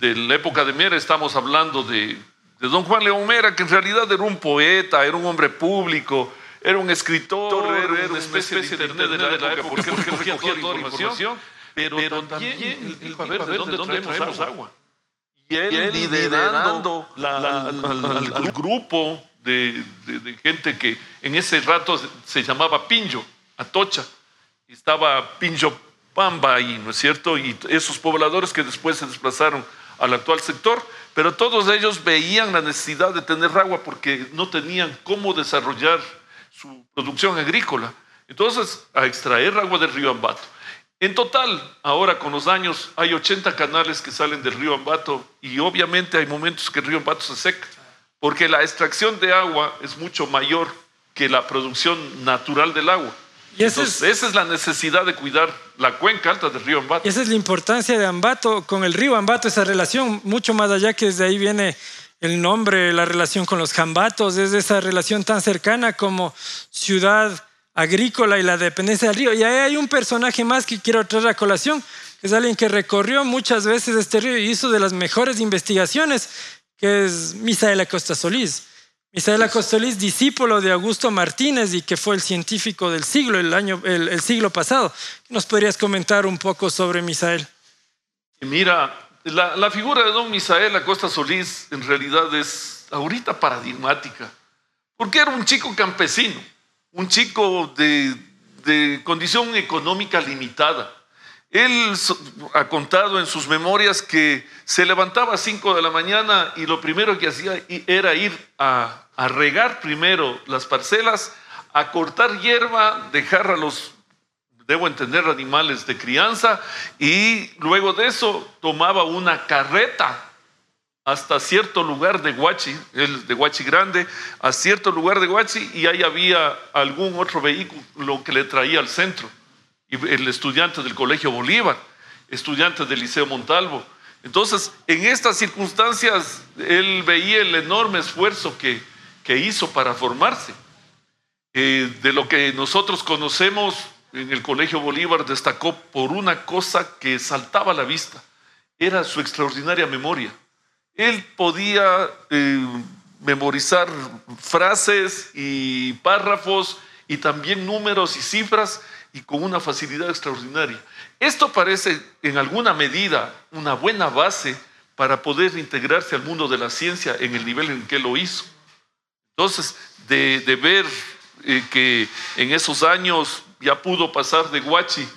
la época de Mera, estamos hablando de, don Juan León Mera, que en realidad era un poeta, era un hombre público, era un escritor, era, una especie, de internet de la, época, porque, recogía toda la información. Pero, también él a ver, ¿de dónde, traemos agua? Y él, liderando, al grupo de, gente que en ese rato se llamaba Pinjo, Atocha, estaba Pinjo Pamba ahí, ¿no es cierto? Y esos pobladores que después se desplazaron al actual sector, pero todos ellos veían la necesidad de tener agua porque no tenían cómo desarrollar su producción agrícola. Entonces, a extraer agua del río Ambato. En total, ahora con los años, hay 80 canales que salen del río Ambato y obviamente hay momentos que el río Ambato se seca porque la extracción de agua es mucho mayor que la producción natural del agua. Y esa es la necesidad de cuidar la cuenca alta del río Ambato. Esa es la importancia de Ambato con el río Ambato, esa relación, mucho más allá que desde ahí viene el nombre, la relación con los jambatos, es esa relación tan cercana como ciudad agrícola y la dependencia del río. Y ahí hay un personaje más que quiero traer a colación, que es alguien que recorrió muchas veces este río y hizo de las mejores investigaciones que es Misael Acosta Solís. Misael Acosta Solís, discípulo de Augusto Martínez y que fue el científico del siglo, el, año, el, siglo pasado. ¿Nos podrías comentar un poco sobre Misael? Mira, la, figura de don Misael Acosta Solís en realidad es ahorita paradigmática, porque era un chico campesino, un chico de, condición económica limitada. Él ha contado en sus memorias que se levantaba a 5 de la mañana y lo primero que hacía era ir a, regar primero las parcelas, a cortar hierba, dejar a los, debo entender, animales de crianza y luego de eso tomaba una carreta hasta cierto lugar de Huachi, el de Huachi Grande, a cierto lugar de Huachi y ahí había algún otro vehículo que le traía al centro el estudiante del Colegio Bolívar, estudiante del Liceo Montalvo. Entonces, en estas circunstancias, él veía el enorme esfuerzo que, que hizo para formarse. Eh, de lo que nosotros conocemos en el Colegio Bolívar destacó por una cosa que saltaba a la vista, era su extraordinaria memoria. Él podía eh, memorizar frases y párrafos y también números y cifras y con una facilidad extraordinaria. Esto parece en alguna medida una buena base para poder integrarse al mundo de la ciencia en el nivel en que lo hizo. Entonces, de, ver eh, que en esos años ya pudo pasar de Huachi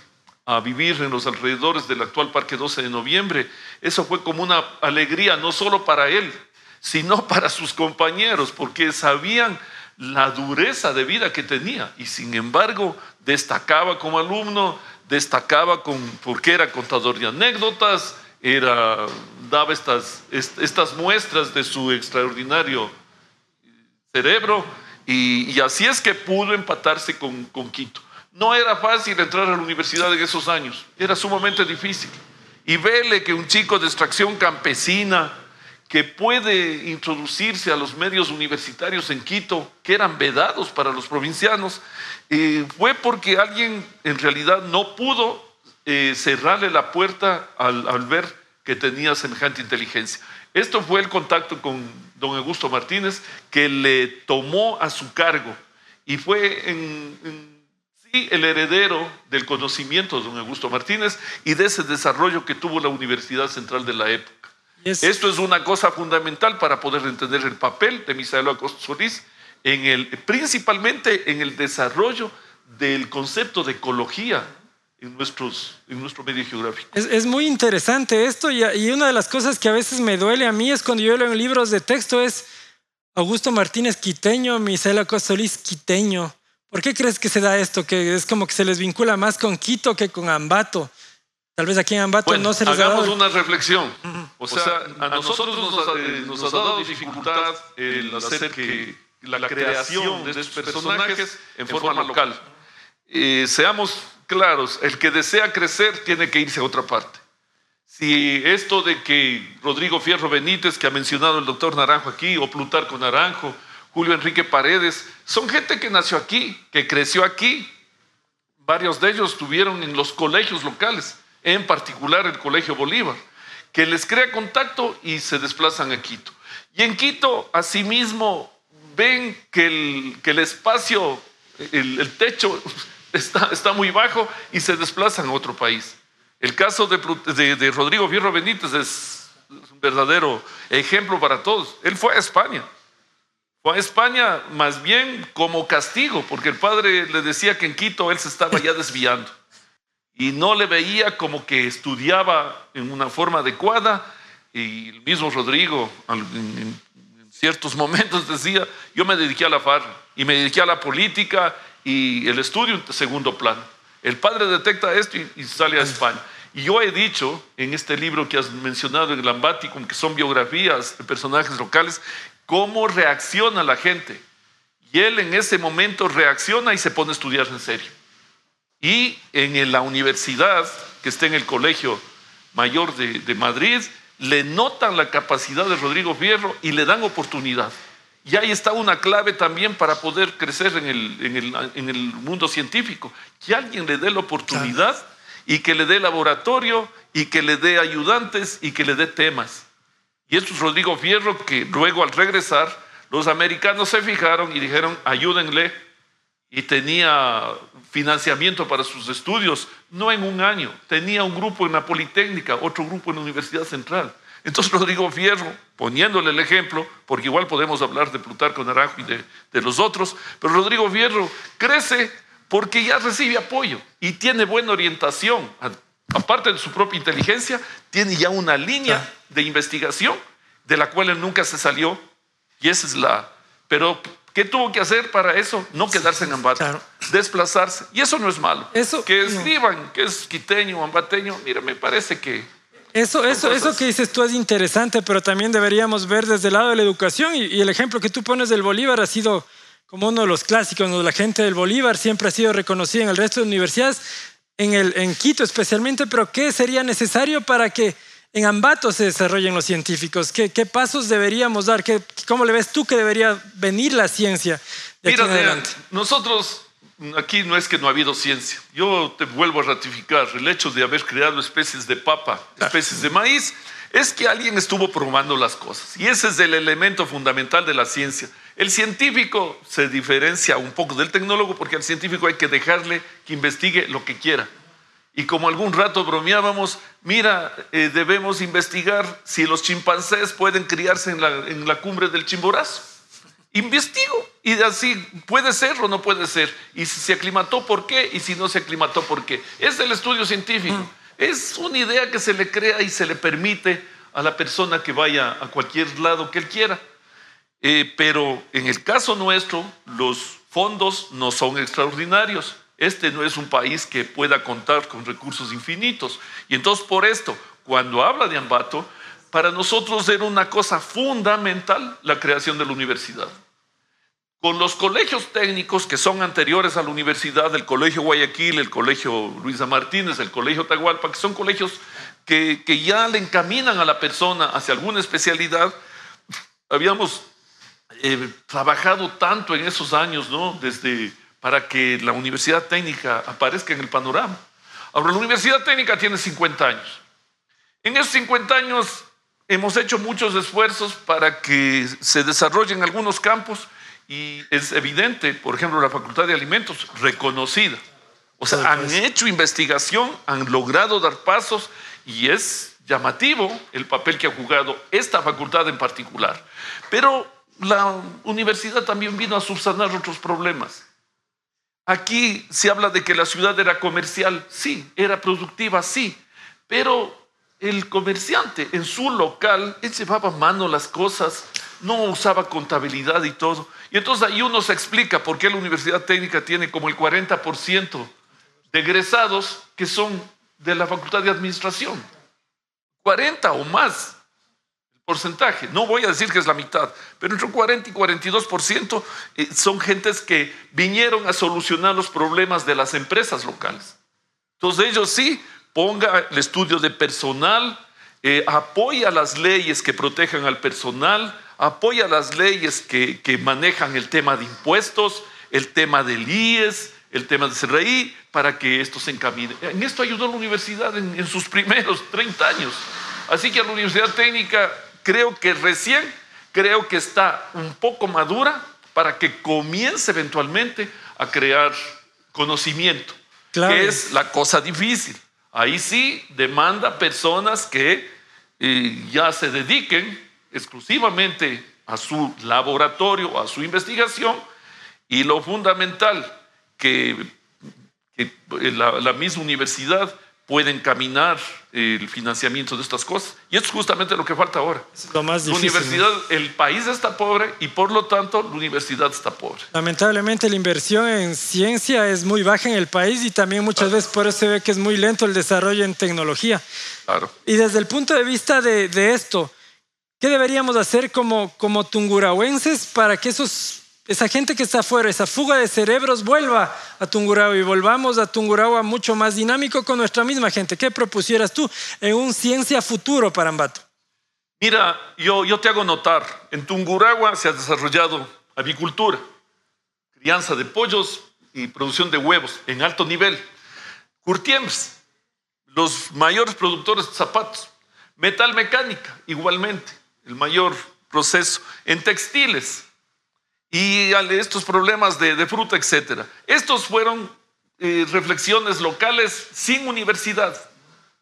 a vivir en los alrededores del actual Parque 12 de Noviembre, eso fue como una alegría no solo para él, sino para sus compañeros, porque sabían la dureza de vida que tenía y sin embargo destacaba como alumno, destacaba porque era contador de anécdotas, era, daba estas, estas muestras de su extraordinario cerebro y, así es que pudo empatarse con, con Quito. No era fácil entrar a la universidad en esos años, era sumamente difícil. Y vele que un chico de extracción campesina, que puede introducirse a los medios universitarios en Quito, que eran vedados para los provincianos, eh, fue porque alguien en realidad no pudo eh, cerrarle la puerta al, ver que tenía semejante inteligencia. Esto fue el contacto con don Augusto Martínez que le tomó a su cargo y fue en, el heredero del conocimiento de don Augusto Martínez y de ese desarrollo que tuvo la Universidad Central de la época. Esto es una cosa fundamental para poder entender el papel de Misael Acosta Solís, en el, principalmente en el desarrollo del concepto de ecología en, nuestros, en nuestro medio geográfico. Es, muy interesante esto y, y, una de las cosas que a veces me duele a mí es cuando yo leo en libros de texto es Augusto Martínez quiteño, Misael Acosta Solís quiteño. ¿Por qué crees que se da esto? Que es como que se les vincula más con Quito que con Ambato. Tal vez aquí en Ambato no se les hagamos una reflexión. O sea, a nosotros nos ha, dado dificultad el hacer que la creación de estos personajes en forma local. Eh, seamos claros, el que desea crecer tiene que irse a otra parte. Si esto de que Rodrigo Fierro Benítez, que ha mencionado el doctor Naranjo aquí, o Plutarco Naranjo, Julio Enrique Paredes, son gente que nació aquí, que creció aquí. Varios de ellos estuvieron en los colegios locales en particular el Colegio Bolívar, que les crea contacto y se desplazan a Quito. Y en Quito, asimismo, ven que el, que el espacio, el, techo está, está, muy bajo y se desplazan a otro país. El caso de, de, Rodrigo Fierro Benítez es un verdadero ejemplo para todos. Él fue a España. Fue a España más bien como castigo, porque el padre le decía que en Quito él se estaba ya desviando y no le veía como que estudiaba en una forma adecuada. Y el mismo Rodrigo en, ciertos momentos decía, yo me dediqué a la FARC y me dediqué a la política y el estudio en segundo plano. El padre detecta esto y, sale a España. Y yo he dicho en este libro que has mencionado en Lambati, como que son biografías de personajes locales, cómo reacciona la gente. Y él en ese momento reacciona y se pone a estudiar en serio. Y en la universidad, que está en el Colegio Mayor de, Madrid, le notan la capacidad de Rodrigo Fierro y le dan oportunidad. Y ahí está una clave también para poder crecer en el, mundo científico. Que alguien le dé la oportunidad y que le dé laboratorio y que le dé ayudantes y que le dé temas. Y esto es Rodrigo Fierro que luego al regresar los americanos se fijaron y dijeron, ayúdenle y tenía financiamiento para sus estudios, no en un año, tenía un grupo en la Politécnica, otro grupo en la Universidad Central. Entonces Rodrigo Fierro, poniéndole el ejemplo, porque igual podemos hablar de Plutarco Naranjo y de, de los otros, pero Rodrigo Fierro crece porque ya recibe apoyo y tiene buena orientación. Aparte de su propia inteligencia, tiene ya una línea de investigación de la cual él nunca se salió. Y esa es la... Pero ¿Qué tuvo que hacer para eso? No quedarse en Ambato, desplazarse. Y eso no es malo. Eso, que escriban que es quiteño, ambateño, mira, me parece que... Eso, eso, eso que dices tú es interesante, pero también deberíamos ver desde el lado de la educación y, el ejemplo que tú pones del Bolívar ha sido como uno de los clásicos, la gente del Bolívar siempre ha sido reconocida en el resto de universidades, en, el, en Quito especialmente, pero ¿qué sería necesario para que en Ambato se desarrollen los científicos? ¿Qué, pasos deberíamos dar? ¿Qué, ¿Cómo le ves tú que debería venir la ciencia de Mira, adelante? nosotros aquí no es que no ha habido ciencia. Yo te vuelvo a ratificar el hecho de haber creado especies de papa, especies de maíz, es que alguien estuvo probando las cosas. Y ese es el elemento fundamental de la ciencia. El científico se diferencia un poco del tecnólogo porque al científico hay que dejarle que investigue lo que quiera. Y como algún rato bromeábamos, mira, eh, debemos investigar si los chimpancés pueden criarse en la, en la cumbre del Chimborazo. Investigo y así puede ser o no puede ser. Y si se aclimató, ¿por qué? Y si no se aclimató, ¿por qué? Es el estudio científico. Es una idea que se le crea y se le permite a la persona que vaya a cualquier lado que él quiera. Eh, pero en el caso nuestro, los fondos no son extraordinarios. Este no es un país que pueda contar con recursos infinitos. Y entonces por esto, cuando habla de Ambato, para nosotros era una cosa fundamental la creación de la universidad. Con los colegios técnicos que son anteriores a la universidad, el Colegio Guayaquil, el Colegio Luisa Martínez, el Colegio Tahualpa, que son colegios que, que ya le encaminan a la persona hacia alguna especialidad, habíamos eh, trabajado tanto en esos años, ¿no? Desde para que la universidad técnica aparezca en el panorama. Ahora, la universidad técnica tiene 50 años. En esos 50 años hemos hecho muchos esfuerzos para que se desarrollen algunos campos y es evidente, por ejemplo, la Facultad de Alimentos, reconocida. O sea, han hecho investigación, han logrado dar pasos y es llamativo el papel que ha jugado esta facultad en particular. Pero la universidad también vino a subsanar otros problemas. Aquí se habla de que la ciudad era comercial, sí, era productiva, sí, pero el comerciante en su local, él llevaba a mano las cosas, no usaba contabilidad y todo. Y entonces ahí uno se explica por qué la Universidad Técnica tiene como el 40% de egresados que son de la Facultad de Administración. 40 o más porcentaje. No voy a decir que es la mitad, pero entre 40 y 42% eh, son gentes que vinieron a solucionar los problemas de las empresas locales. Entonces ellos sí, ponga el estudio de personal, eh, apoya las leyes que protejan al personal, apoya las leyes que, manejan el tema de impuestos, el tema del IES, el tema del CRI, para que esto se encamine. En esto ayudó la universidad en, en sus primeros 30 años. Así que a la Universidad Técnica creo que recién, creo que está un poco madura para que comience eventualmente a crear conocimiento, que es la cosa difícil. Ahí sí demanda personas que eh, ya se dediquen exclusivamente a su laboratorio, a su investigación, y lo fundamental, que, la misma universidad puede encaminar el financiamiento de estas cosas. Y es justamente lo que falta ahora. lo más difícil, la universidad, el país está pobre y por lo tanto la universidad está pobre. Lamentablemente la inversión en ciencia es muy baja en el país y también muchas veces por eso se ve que es muy lento el desarrollo en tecnología. Claro. Y desde el punto de vista de, de esto, ¿qué deberíamos hacer como, como tungurahuenses para que esos esa gente que está afuera, esa fuga de cerebros, vuelva a Tungurahua y volvamos a Tungurahua mucho más dinámico con nuestra misma gente. ¿Qué propusieras tú en un ciencia futuro para Ambato? Mira, yo, yo te hago notar, en Tungurahua se ha desarrollado avicultura, crianza de pollos y producción de huevos en alto nivel. Curtiembres, los mayores productores de zapatos. Metal mecánica, igualmente, el mayor proceso. En textiles, y estos problemas de, fruta, etc. Estos fueron eh, reflexiones locales sin universidad,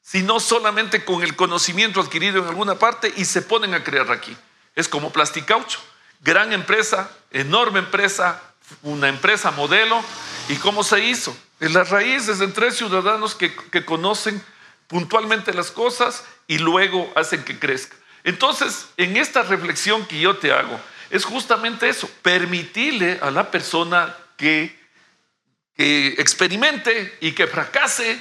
sino solamente con el conocimiento adquirido en alguna parte y se ponen a crear aquí. Es como Plasticaucho, gran empresa, enorme empresa, una empresa modelo. ¿Y cómo se hizo? En las raíces entre ciudadanos que, que conocen puntualmente las cosas y luego hacen que crezca. Entonces, en esta reflexión que yo te hago, es justamente eso, permitirle a la persona que, experimente y que fracase,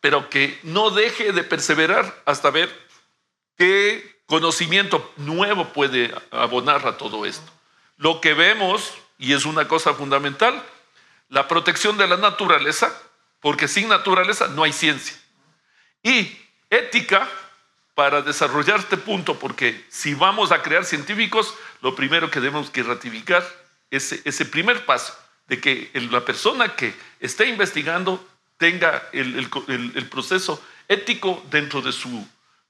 pero que no deje de perseverar hasta ver qué conocimiento nuevo puede abonar a todo esto. Lo que vemos, y es una cosa fundamental, la protección de la naturaleza, porque sin naturaleza no hay ciencia. Y ética para desarrollar este punto, porque si vamos a crear científicos, lo primero que debemos que ratificar es ese primer paso, de que la persona que esté investigando tenga el, proceso ético dentro de su,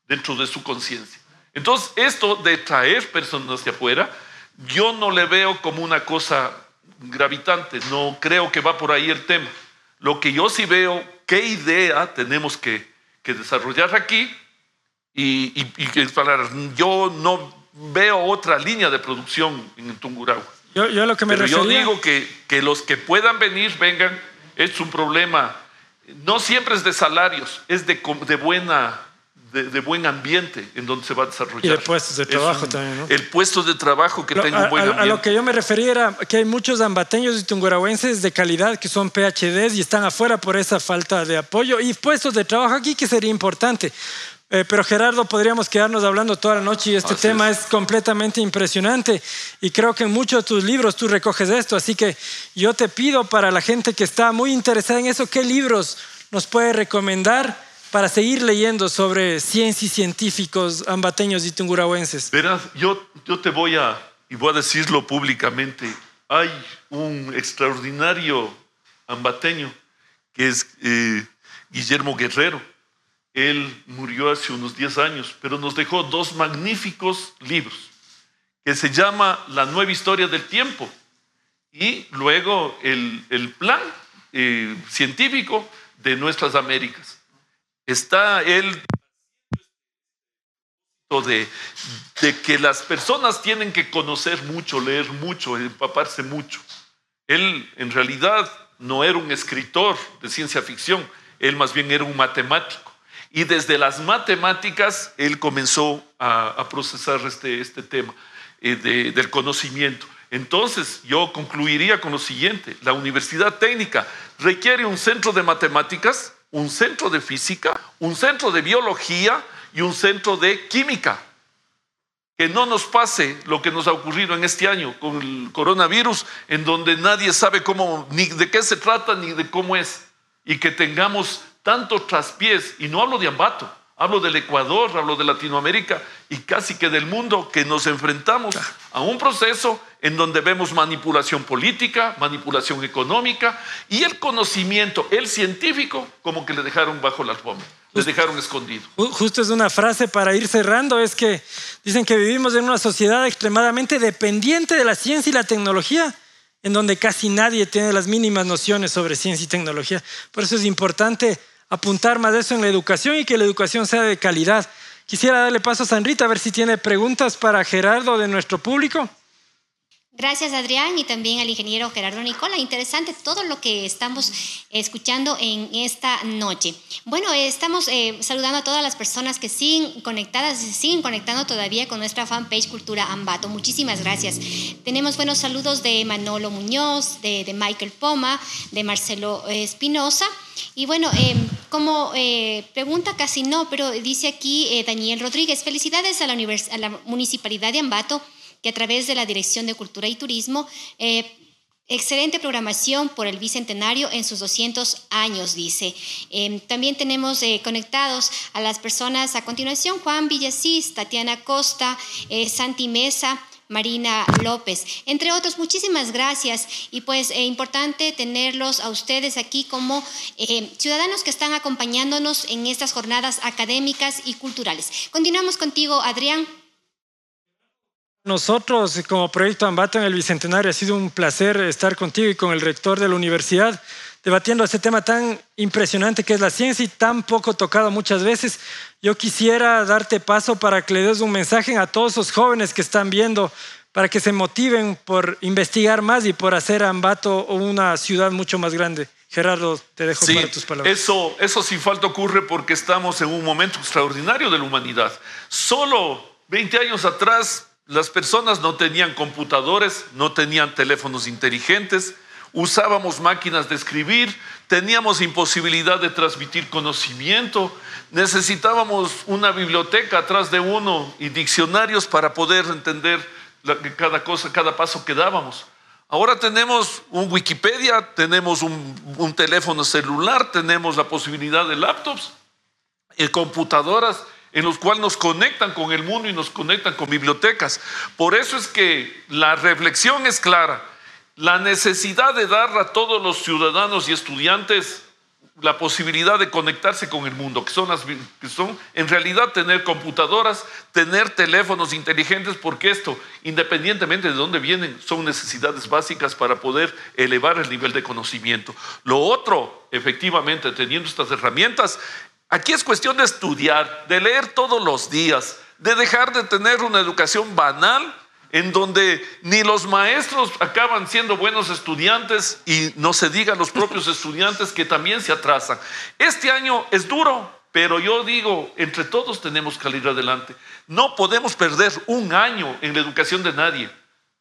dentro de su conciencia. Entonces, esto de traer personas hacia afuera, yo no le veo como una cosa gravitante, no creo que va por ahí el tema. Lo que yo sí veo, qué idea tenemos que, que desarrollar aquí y, y, yo no veo otra línea de producción en Tungurahua. Yo, yo lo que me Pero yo digo que, que los que puedan venir, vengan. Es un problema, no siempre es de salarios, es de, de buena de, de buen ambiente en donde se va a desarrollar. Y de puestos de trabajo un- también, ¿no? El puesto de trabajo que Lo- tenga un buen a, a- a ambiente. lo que yo me refería era que hay muchos ambateños y tungurahuenses de calidad que son PhDs y están afuera por esa falta de apoyo y puestos de trabajo aquí que sería importante. Eh, pero Gerardo, podríamos quedarnos hablando toda la noche y este Así tema es. es. completamente impresionante y creo que en muchos de tus libros tú recoges esto, así que yo te pido para la gente que está muy interesada en eso, ¿qué libros nos puede recomendar para seguir leyendo sobre ciencia y científicos ambateños y tungurahuenses? Verás, yo, yo te voy a, y voy a decirlo públicamente, hay un extraordinario ambateño que es eh, Guillermo Guerrero. Él murió hace unos 10 años, pero nos dejó dos magníficos libros, que se llama La nueva historia del tiempo y luego el, el plan eh, científico de nuestras Américas. Está él de, de que las personas tienen que conocer mucho, leer mucho, empaparse mucho. Él en realidad no era un escritor de ciencia ficción, él más bien era un matemático. Y desde las matemáticas él comenzó a, procesar este, este tema eh, de- del conocimiento. Entonces yo concluiría con lo siguiente, la universidad técnica requiere un centro de matemáticas, un centro de física, un centro de biología y un centro de química. Que no nos pase lo que nos ha ocurrido en este año con el coronavirus, en donde nadie sabe cómo, ni de qué se trata, ni de cómo es, y que tengamos tantos traspiés, y no hablo de Ambato, hablo del Ecuador, hablo de Latinoamérica y casi que del mundo, que nos enfrentamos a un proceso en donde vemos manipulación política, manipulación económica y el conocimiento, el científico, como que le dejaron bajo la alfombra, le dejaron escondido. Ju- Justo es una frase para ir cerrando, es que dicen que vivimos en una sociedad extremadamente dependiente de la ciencia y la tecnología, en donde casi nadie tiene las mínimas nociones sobre ciencia y tecnología. Por eso es importante apuntar más de eso en la educación y que la educación sea de calidad. Quisiera darle paso a Sanrita a ver si tiene preguntas para Gerardo de nuestro público. Gracias, Adrián, y también al ingeniero Gerardo Nicola. Interesante todo lo que estamos escuchando en esta noche. Bueno, estamos eh, saludando a todas las personas que siguen conectadas siguen conectando todavía con nuestra fanpage Cultura Ambato. Muchísimas gracias. Tenemos buenos saludos de Manolo Muñoz, de, Michael Poma, de Marcelo Espinosa. Y bueno, eh, como eh, pregunta casi no, pero dice aquí eh, Daniel Rodríguez, felicidades a la, a la Municipalidad de Ambato que a través de la Dirección de Cultura y Turismo, eh, excelente programación por el Bicentenario en sus 200 años, dice. Eh, también tenemos eh, conectados a las personas a continuación, Juan Villasís, Tatiana Costa, eh, Santi Mesa, Marina López, entre otros. Muchísimas gracias y pues eh, importante tenerlos a ustedes aquí como ciudadanos que están acompañándonos en estas jornadas académicas y culturales. Continuamos contigo, Adrián. Nosotros, como Proyecto Ambato en el Bicentenario, ha sido un placer estar contigo y con el rector de la universidad debatiendo este tema tan impresionante que es la ciencia y tan poco tocado muchas veces. Yo quisiera darte paso para que le des un mensaje a todos esos jóvenes que están viendo, para que se motiven por investigar más y por hacer a Ambato una ciudad mucho más grande. Gerardo, te dejo Sí, para tus palabras. eso, eso sin falta ocurre porque estamos en un momento extraordinario de la humanidad. Solo 20 años atrás las personas no tenían computadores, no tenían teléfonos inteligentes, usábamos máquinas de escribir, teníamos imposibilidad de transmitir conocimiento, necesitábamos una biblioteca atrás de uno y diccionarios para poder entender cada cosa, cada paso que dábamos. Ahora tenemos un Wikipedia, tenemos un, un teléfono celular, tenemos la posibilidad de laptops, eh, computadoras en los cuales nos conectan con el mundo y nos conectan con bibliotecas. Por eso es que la reflexión es clara. La necesidad de dar a todos los ciudadanos y estudiantes la posibilidad de conectarse con el mundo, que son, en realidad tener computadoras, tener teléfonos inteligentes, porque esto, independientemente de dónde vienen, son necesidades básicas para poder elevar el nivel de conocimiento. Lo otro, efectivamente, teniendo estas herramientas, aquí es cuestión de estudiar, de leer todos los días, de dejar de tener una educación banal en donde ni los maestros acaban siendo buenos estudiantes y no se diga los propios estudiantes que también se atrasan. Este año es duro, Pero yo digo, entre todos tenemos que salir adelante. No podemos perder un año en la educación de nadie.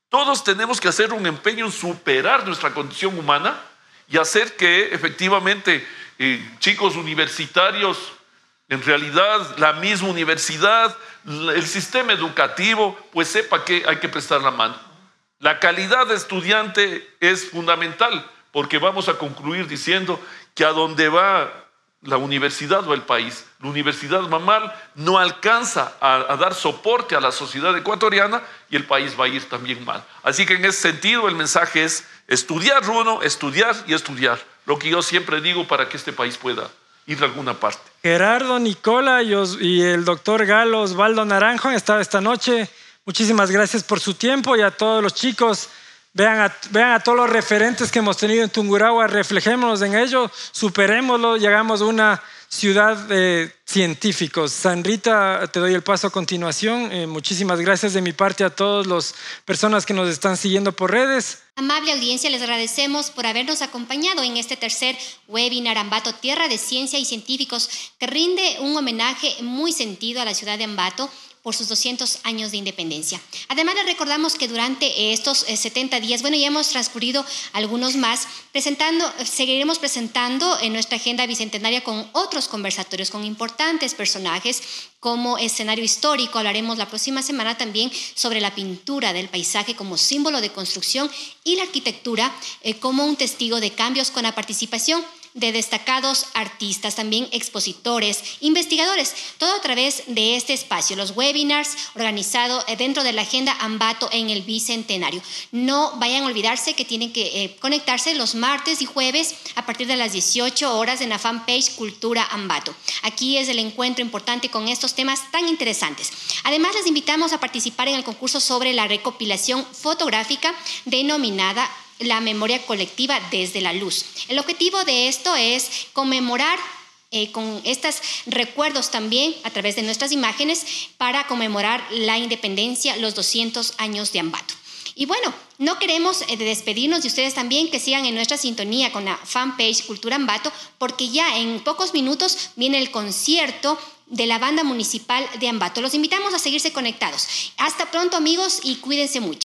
Todos tenemos que hacer un empeño en superar nuestra condición humana y hacer que efectivamente chicos universitarios, en realidad la misma universidad, el sistema educativo, pues sepa que hay que prestar la mano. La calidad de estudiante es fundamental porque vamos a concluir diciendo que a donde va la universidad o el país, la universidad mamal no alcanza a, dar soporte a la sociedad ecuatoriana y el país va a ir también mal. Así que en ese sentido el mensaje es estudiar uno, estudiar y estudiar, lo que yo siempre digo para que este país pueda ir a alguna parte. Gerardo, Nicola y, el doctor Galo Osvaldo Naranjo han estado esta noche. Muchísimas gracias por su tiempo y a todos los chicos. Vean a, vean a todos los referentes que hemos tenido en Tungurahua, reflejémonos en ello, superémoslo, llegamos a una ciudad de científicos. San Rita, te doy el paso a continuación. Eh, muchísimas gracias de mi parte a todas las personas que nos están siguiendo por redes. Amable audiencia, les agradecemos por habernos acompañado en este tercer webinar Ambato, Tierra de Ciencia y Científicos, que rinde un homenaje muy sentido a la ciudad de Ambato por sus 200 años de independencia. Además, les recordamos que durante estos 70 eh, días, bueno, ya hemos transcurrido algunos más, presentando, seguiremos presentando en nuestra agenda bicentenaria con otros conversatorios, con importantes personajes como escenario histórico. Hablaremos la próxima semana también sobre la pintura del paisaje como símbolo de construcción y la arquitectura eh, como un testigo de cambios con la participación de destacados artistas, también expositores, investigadores, todo a través de este espacio, los webinars organizados eh, dentro de la agenda Ambato en el Bicentenario. No vayan a olvidarse que tienen que eh, conectarse los martes y jueves a partir de las 18 horas en la fanpage Cultura Ambato. Aquí es el encuentro importante con estos temas tan interesantes. Además, les invitamos a participar en el concurso sobre la recopilación fotográfica denominada la memoria colectiva desde la luz. El objetivo de esto es conmemorar eh, con estos recuerdos también a través de nuestras imágenes para conmemorar la independencia, los 200 años de Ambato. Y bueno, no queremos eh, despedirnos de ustedes también que sigan en nuestra sintonía con la fanpage Cultura Ambato, porque ya en pocos minutos viene el concierto de la banda municipal de Ambato. Los invitamos a seguirse conectados. Hasta pronto amigos y cuídense mucho.